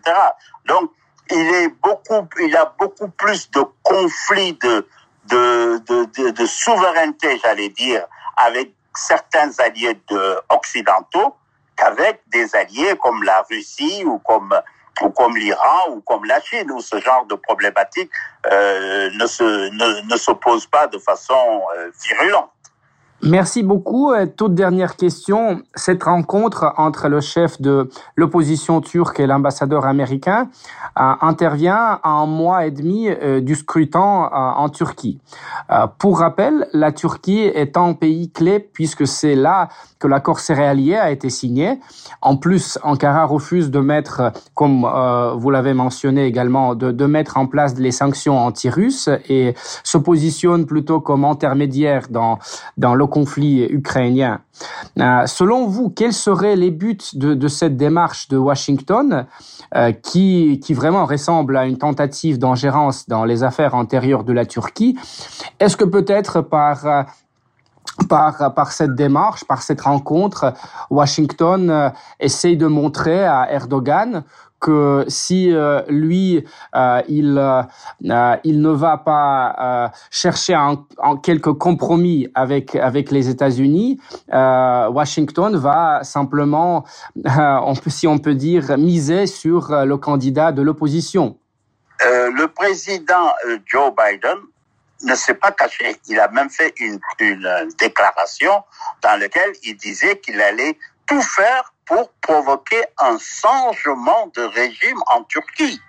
Donc, il est a beaucoup plus de conflits de, souveraineté, j'allais dire, avec certains alliés de, occidentaux qu'avec des alliés comme la Russie ou comme ou comme l'Iran ou comme la Chine, où ce genre de problématique euh, ne se ne, ne s'oppose pas de façon euh, virulente.
Merci beaucoup. Toute dernière question. Cette rencontre entre le chef de l'opposition turque et l'ambassadeur américain euh, intervient à un mois et demi euh, du scrutin euh, en Turquie. pour rappel, la Turquie est un pays clé puisque c'est là que l'accord céréalier a été signé. En plus, Ankara refuse de mettre, comme vous l'avez mentionné également, de, de mettre en place les sanctions anti-russes et se positionne plutôt comme intermédiaire dans, dans le conflit ukrainien. Euh, selon vous, quels seraient les buts de, cette démarche de Washington euh, qui, qui vraiment ressemble à une tentative d'ingérence dans les affaires antérieures de la Turquie? Est-ce que peut-être par euh, par, par cette démarche, par cette rencontre, Washington essaye de montrer à Erdogan que si euh, lui euh, il euh, il ne va pas chercher en, en, quelques compromis avec avec les États-Unis, Washington va simplement, on peut, si on peut dire, miser sur le candidat de l'opposition.
le président Joe Biden ne s'est pas caché. Il a même fait une, une déclaration dans laquelle il disait qu'il allait tout faire pour provoquer un changement de régime en Turquie.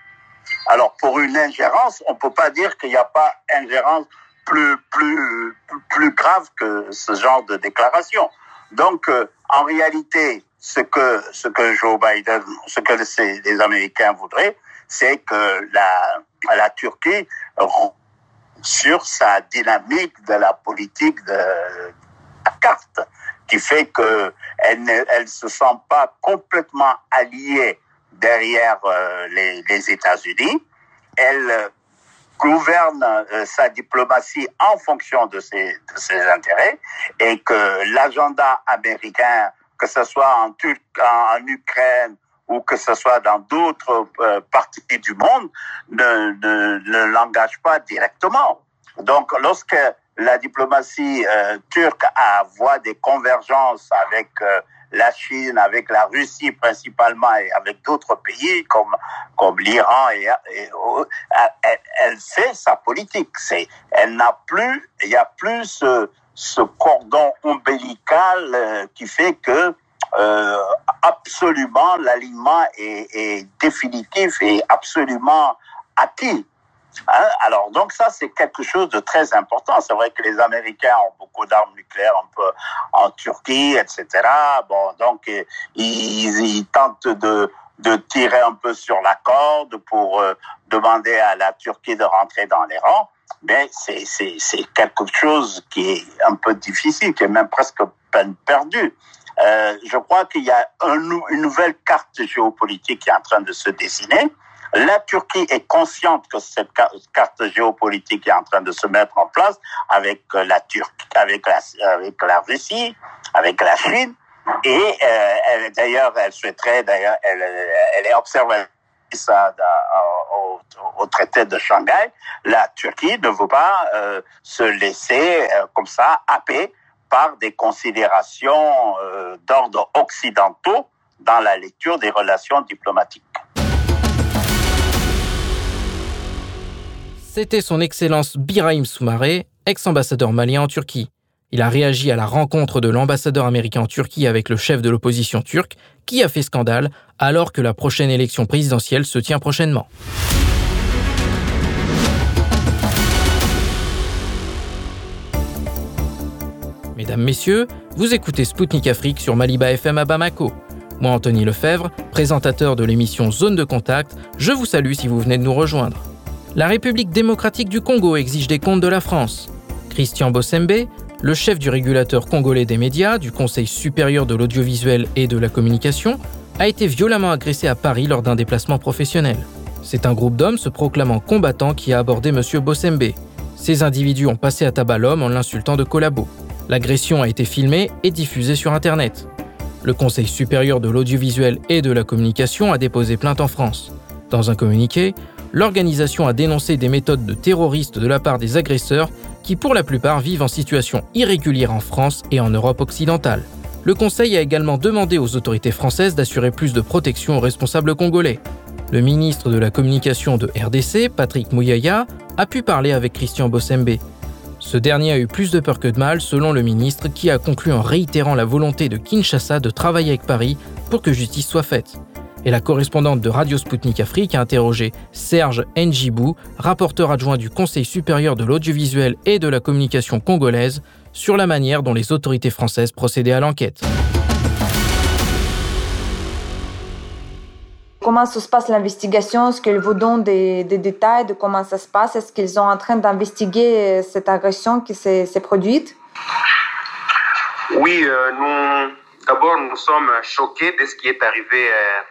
Alors pour une ingérence, on peut pas dire qu'il n'y a pas ingérence plus plus plus grave que ce genre de déclaration. Donc euh, en réalité, ce que ce que Joe Biden, ce que les, les Américains voudraient, c'est que la la Turquie sur sa dynamique de la politique de la carte qui fait que elle ne se sent pas complètement alliée derrière euh, les, États-Unis. Elle euh, gouverne euh, sa diplomatie en fonction de ses, intérêts et que l'agenda américain, que ce soit en, Turc, en Ukraine ou que ce soit dans d'autres parties du monde, ne, ne, ne l'engage pas directement. Donc, lorsque la diplomatie euh, turque a voit des convergences avec euh, la Chine, avec la Russie principalement et avec d'autres pays comme comme l'Iran et, euh, elle, elle, fait sa politique. C'est elle n'a plus il y a plus ce, ce cordon ombilical qui fait que euh, absolument l'alignement est, définitif et absolument acquis. Hein? Alors, donc ça, c'est quelque chose de très important. C'est vrai que les Américains ont beaucoup d'armes nucléaires en Turquie, etc. Bon, donc, ils, ils tentent de, tirer un peu sur la corde pour euh, demander à la Turquie de rentrer dans les rangs. Mais c'est quelque chose qui est un peu difficile, qui est même presque peine perdue. Euh, je crois qu'il y a un, une nouvelle carte géopolitique qui est en train de se dessiner. La Turquie est consciente que cette carte géopolitique est en train de se mettre en place avec euh, la Turquie, avec la, Russie, avec la Chine. Et euh, d'ailleurs, elle souhaiterait, d'ailleurs, elle, est observée ça au, au, traité de Shanghai. La Turquie ne veut pas euh, se laisser euh, comme ça happer par des considérations euh, d'ordre occidentaux dans la lecture des relations diplomatiques.
C'était son Excellence Birahim Soumaré, ex-ambassadeur malien en Turquie. Il a réagi à la rencontre de l'ambassadeur américain en Turquie avec le chef de l'opposition turque, qui a fait scandale alors que la prochaine élection présidentielle se tient prochainement. Mesdames, Messieurs, vous écoutez Spoutnik Afrique sur Maliba FM à Bamako. Moi, Anthony Lefebvre, présentateur de l'émission Zone de Contact, je vous salue si vous venez de nous rejoindre. La République démocratique du Congo exige des comptes de la France. Christian Bossembe, le chef du régulateur congolais des médias, du Conseil supérieur de l'audiovisuel et de la communication, a été violemment agressé à Paris lors d'un déplacement professionnel. C'est un groupe d'hommes se proclamant combattants qui a abordé M. Bossembe. Ces individus ont passé à tabac l'homme en l'insultant de collabo. L'agression a été filmée et diffusée sur Internet. Le Conseil supérieur de l'audiovisuel et de la communication a déposé plainte en France. Dans un communiqué, l'organisation a dénoncé des méthodes de terroristes de la part des agresseurs qui pour la plupart vivent en situation irrégulière en France et en Europe occidentale. Le Conseil a également demandé aux autorités françaises d'assurer plus de protection aux responsables congolais. Le ministre de la Communication de RDC, Patrick Mouyaya, a pu parler avec Christian Bossembe. Ce dernier a eu plus de peur que de mal, selon le ministre, qui a conclu en réitérant la volonté de Kinshasa de travailler avec Paris pour que justice soit faite. Et la correspondante de Radio Sputnik Afrique a interrogé Serge Njibou, rapporteur adjoint du Conseil supérieur de l'audiovisuel et de la communication congolaise, sur la manière dont les autorités françaises procédaient à l'enquête.
Comment se passe l'investigation Est-ce qu'ils vous donnent des, détails de comment ça se passe? Est-ce qu'ils sont en train d'investiguer cette agression qui s'est produite?
Oui, euh, nous, d'abord, nous sommes choqués de ce qui est arrivé euh,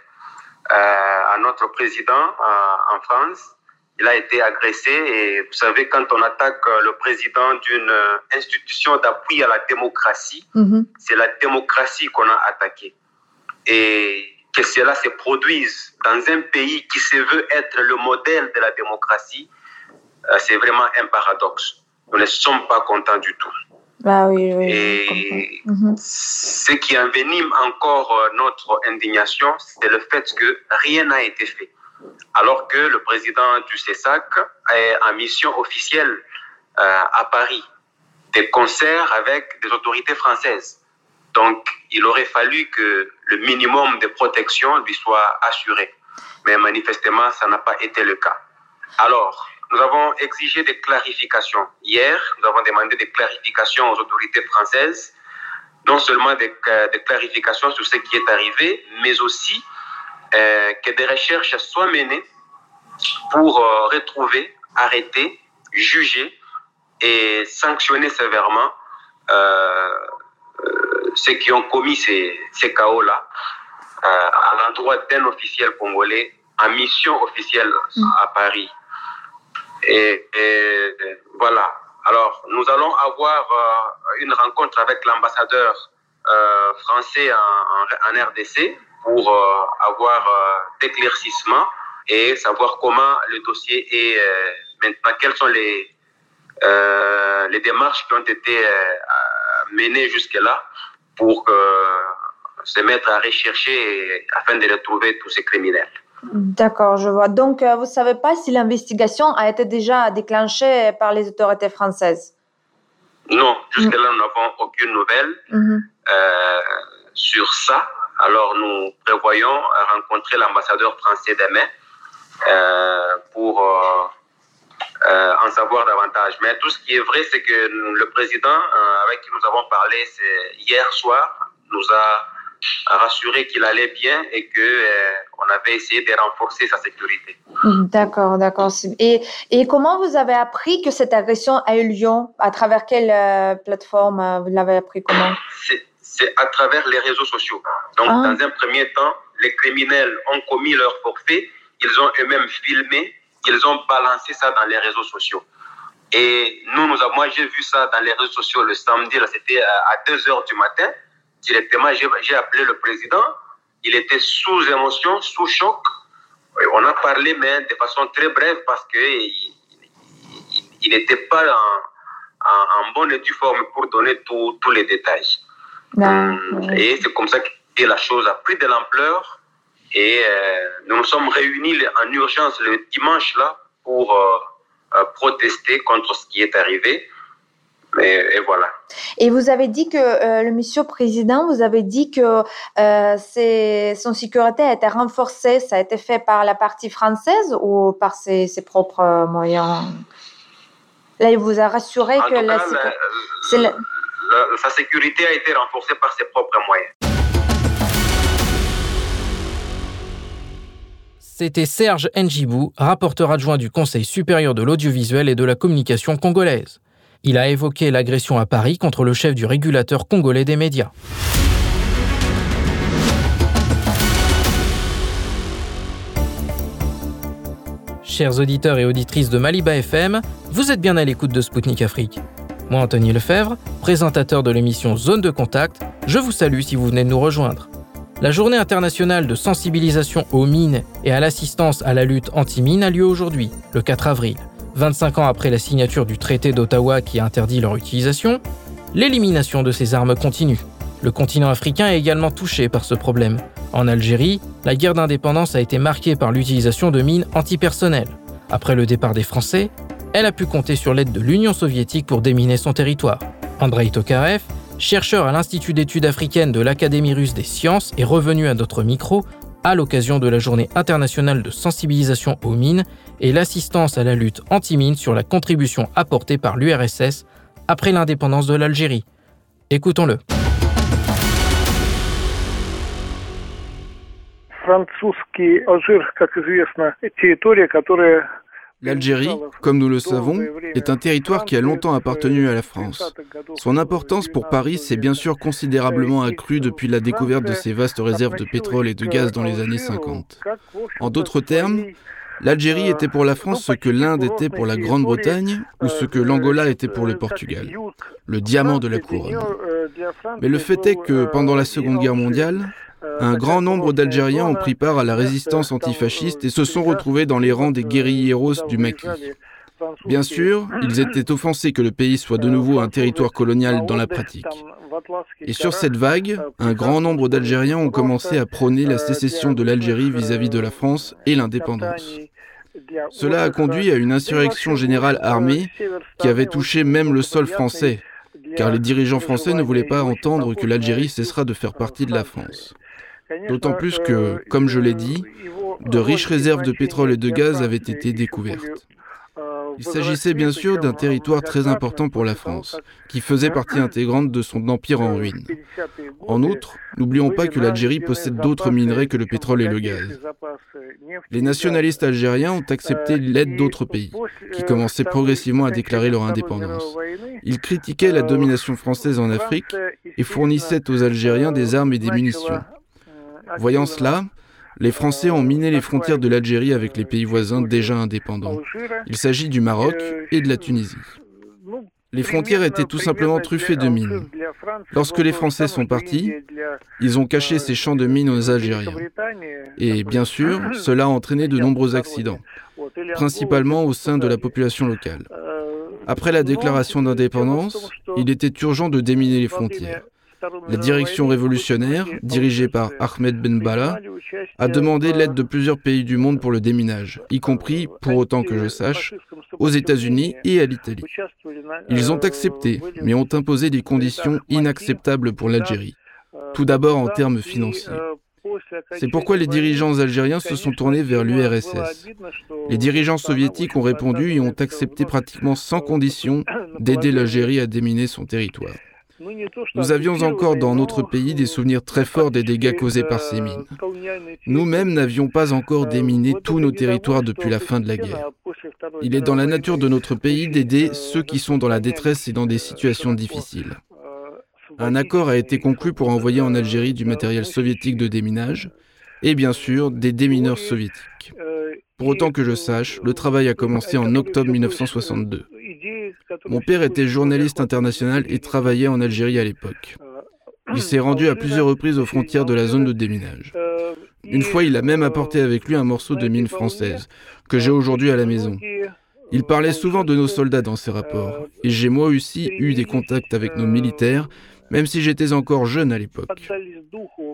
euh, à notre président en France. Il a été agressé et vous savez, quand on attaque le président d'une institution d'appui à la démocratie, mm-hmm. c'est la démocratie qu'on a attaquée. Et que cela se produise dans un pays qui se veut être le modèle de la démocratie, euh, c'est vraiment un paradoxe. Nous ne sommes pas contents du tout.
Bah oui, oui,
Et mhm. ce qui envenime encore euh, notre indignation, c'est le fait que rien n'a été fait. Alors que le président du CESAC est en mission officielle euh, à Paris, des concerts avec des autorités françaises. Donc, il aurait fallu que le minimum de protection lui soit assuré. Mais manifestement, ça n'a pas été le cas. Alors, nous avons exigé des clarifications. Hier, nous avons demandé des clarifications aux autorités françaises, non seulement des, clarifications sur ce qui est arrivé, mais aussi euh, que des recherches soient menées pour euh, retrouver, arrêter, juger et sanctionner sévèrement euh, ceux qui ont commis ces, ces chaos-là euh, à l'endroit d'un officiel congolais en mission officielle mm. à Paris. Et, voilà. Alors, nous allons avoir euh, une rencontre avec l'ambassadeur euh, français en, en, RDC pour avoir d'éclaircissement et savoir comment le dossier est maintenant, quelles sont les, les démarches qui ont été menées jusque-là pour se mettre à rechercher afin de retrouver tous ces criminels.
D'accord, je vois. Donc, euh, vous ne savez pas si l'investigation a été déjà déclenchée par les autorités françaises?
Non, jusque-là, nous n'avons aucune nouvelle mhm. euh, sur ça. Alors, nous prévoyons rencontrer l'ambassadeur français demain euh, pour en savoir davantage. Mais tout ce qui est vrai, c'est que le président avec qui nous avons parlé hier soir nous a rassuré qu'il allait bien et que euh, on avait essayé de renforcer sa sécurité.
D'accord, d'accord. Et, et comment vous avez appris que cette agression a eu lieu? À travers quelle euh, plateforme euh, vous l'avez appris comment?
C'est à travers les réseaux sociaux. Donc, ah. dans un premier temps, les criminels ont commis leur forfait, ils ont eux-mêmes filmé, ils ont balancé ça dans les réseaux sociaux. Et nous, nous moi, j'ai vu ça dans les réseaux sociaux le samedi, là, c'était à 2 heures du matin directement, j'ai appelé le président. Il était sous émotion, sous choc. On a parlé, mais de façon très brève parce qu'il il n'était pas en, en, bonne et due forme pour donner tous les détails. Hum, et c'est comme ça que la chose a pris de l'ampleur. Et euh, nous nous sommes réunis en urgence le dimanche là pour euh, euh, protester contre ce qui est arrivé. Et, voilà.
Et vous avez dit que euh, le monsieur président, vous avez dit que euh, son sécurité a été renforcée. Ça a été fait par la partie française ou par ses, propres moyens? Là, il vous a rassuré que la,
sa sécurité a été renforcée par ses propres moyens.
C'était Serge Njibou, rapporteur adjoint du Conseil supérieur de l'audiovisuel et de la communication congolaise. Il a évoqué l'agression à Paris contre le chef du régulateur congolais des médias. Chers auditeurs et auditrices de Maliba FM, vous êtes bien à l'écoute de Spoutnik Afrique. Moi, Anthony Lefebvre, présentateur de l'émission Zone de Contact, je vous salue si vous venez de nous rejoindre. La journée internationale de sensibilisation aux mines et à l'assistance à la lutte anti-mine a lieu aujourd'hui, le 4 avril. 25 ans après la signature du traité d'Ottawa qui interdit leur utilisation, l'élimination de ces armes continue. Le continent africain est également touché par ce problème. En Algérie, la guerre d'indépendance a été marquée par l'utilisation de mines antipersonnelles. Après le départ des Français, elle a pu compter sur l'aide de l'Union soviétique pour déminer son territoire. Andrei Tokarev, chercheur à l'Institut d'études africaines de l'Académie russe des sciences, est revenu à notre micro à l'occasion de la journée internationale de sensibilisation aux mines et l'assistance à la lutte anti-mine sur la contribution apportée par l'URSS après l'indépendance de l'Algérie. Écoutons-le.
L'Algérie, comme nous le savons, est un territoire qui a longtemps appartenu à la France. Son importance pour Paris s'est bien sûr considérablement accrue depuis la découverte de ses vastes réserves de pétrole et de gaz dans les années 50. En d'autres termes, l'Algérie était pour la France ce que l'Inde était pour la Grande-Bretagne ou ce que l'Angola était pour le Portugal, le diamant de la couronne. Mais le fait est que pendant la Seconde Guerre mondiale, un grand nombre d'Algériens ont pris part à la résistance antifasciste et se sont retrouvés dans les rangs des guérilleros du maquis. Bien sûr, ils étaient offensés que le pays soit de nouveau un territoire colonial dans la pratique. Et sur cette vague, un grand nombre d'Algériens ont commencé à prôner la sécession de l'Algérie vis-à-vis de la France et l'indépendance. Cela a conduit à une insurrection générale armée qui avait touché même le sol français, car les dirigeants français ne voulaient pas entendre que l'Algérie cessera de faire partie de la France. D'autant plus que, comme je l'ai dit, de riches réserves de pétrole et de gaz avaient été découvertes. Il s'agissait bien sûr d'un territoire très important pour la France, qui faisait partie intégrante de son empire en ruine. En outre, n'oublions pas que l'Algérie possède d'autres minerais que le pétrole et le gaz. Les nationalistes algériens ont accepté l'aide d'autres pays, qui commençaient progressivement à déclarer leur indépendance. Ils critiquaient la domination française en Afrique et fournissaient aux Algériens des armes et des munitions. Voyant cela, les Français ont miné les frontières de l'Algérie avec les pays voisins déjà indépendants. Il s'agit du Maroc et de la Tunisie. Les frontières étaient tout simplement truffées de mines. Lorsque les Français sont partis, ils ont caché ces champs de mines aux Algériens. Et bien sûr, cela a entraîné de nombreux accidents, principalement au sein de la population locale. Après la déclaration d'indépendance, il était urgent de déminer les frontières. La direction révolutionnaire, dirigée par Ahmed Ben Bala, a demandé l'aide de plusieurs pays du monde pour le déminage, y compris, pour autant que je sache, aux États-Unis et à l'Italie. Ils ont accepté, mais ont imposé des conditions inacceptables pour l'Algérie. Tout d'abord en termes financiers. C'est pourquoi les dirigeants algériens se sont tournés vers l'URSS. Les dirigeants soviétiques ont répondu et ont accepté pratiquement sans condition d'aider l'Algérie à déminer son territoire. Nous avions encore dans notre pays des souvenirs très forts des dégâts causés par ces mines. Nous-mêmes n'avions pas encore déminé tous nos territoires depuis la fin de la guerre. Il est dans la nature de notre pays d'aider ceux qui sont dans la détresse et dans des situations difficiles. Un accord a été conclu pour envoyer en Algérie du matériel soviétique de déminage et bien sûr des démineurs soviétiques. Pour autant que je sache, le travail a commencé en octobre 1962. Mon père était journaliste international et travaillait en Algérie à l'époque. Il s'est rendu à plusieurs reprises aux frontières de la zone de déminage. Une fois, il a même apporté avec lui un morceau de mine française, que j'ai aujourd'hui à la maison. Il parlait souvent de nos soldats dans ses rapports, et j'ai moi aussi eu des contacts avec nos militaires, même si j'étais encore jeune à l'époque.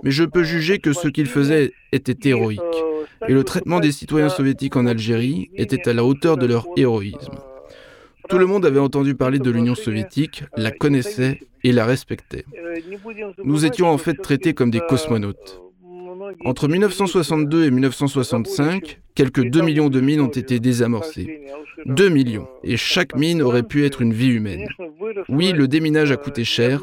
Mais je peux juger que ce qu'il faisait était héroïque, et le traitement des citoyens soviétiques en Algérie était à la hauteur de leur héroïsme. Tout le monde avait entendu parler de l'Union soviétique, la connaissait et la respectait. Nous étions en fait traités comme des cosmonautes. Entre 1962 et 1965, quelques 2 millions de mines ont été désamorcées. 2 millions. Et chaque mine aurait pu être une vie humaine. Oui, le déminage a coûté cher.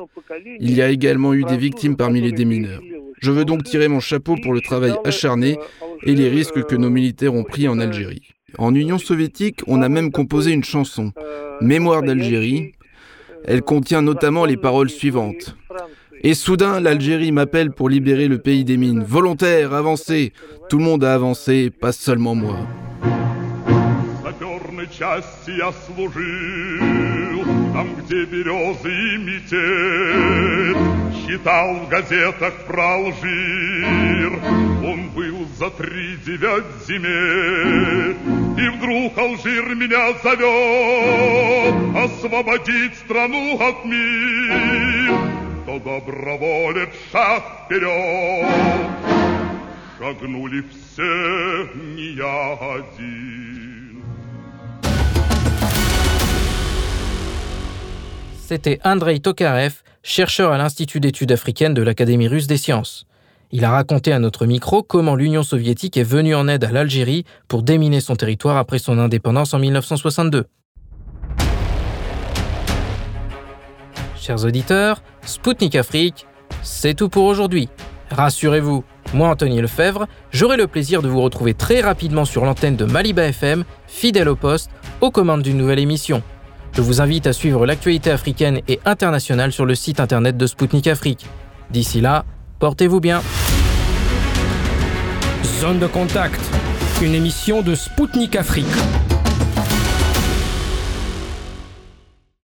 Il y a également eu des victimes parmi les démineurs. Je veux donc tirer mon chapeau pour le travail acharné et les risques que nos militaires ont pris en Algérie. En Union soviétique, on a même composé une chanson, Mémoire d'Algérie. Elle contient notamment les paroles suivantes. Et soudain, l'Algérie m'appelle pour libérer le pays des mines. Volontaire, avancez. Tout le monde a avancé, pas seulement moi.
Читал в газетах про Алжир. Он был за три девять земель. И вдруг Алжир меня зовет освободить страну от мир. То доброволец шаг вперед. Шагнули все, не я один.
C'était Andrei Tokarev, chercheur à l'Institut d'études africaines de l'Académie russe des sciences. Il a raconté à notre micro comment l'Union soviétique est venue en aide à l'Algérie pour déminer son territoire après son indépendance en 1962. Chers auditeurs, Spoutnik Afrique, c'est tout pour aujourd'hui. Rassurez-vous, moi Anthony Lefebvre, j'aurai le plaisir de vous retrouver très rapidement sur l'antenne de Maliba FM, fidèle au poste, aux commandes d'une nouvelle émission. Je vous invite à suivre l'actualité africaine et internationale sur le site internet de Spoutnik Afrique. D'ici là, portez-vous bien.
Zone de contact, une émission de Spoutnik Afrique.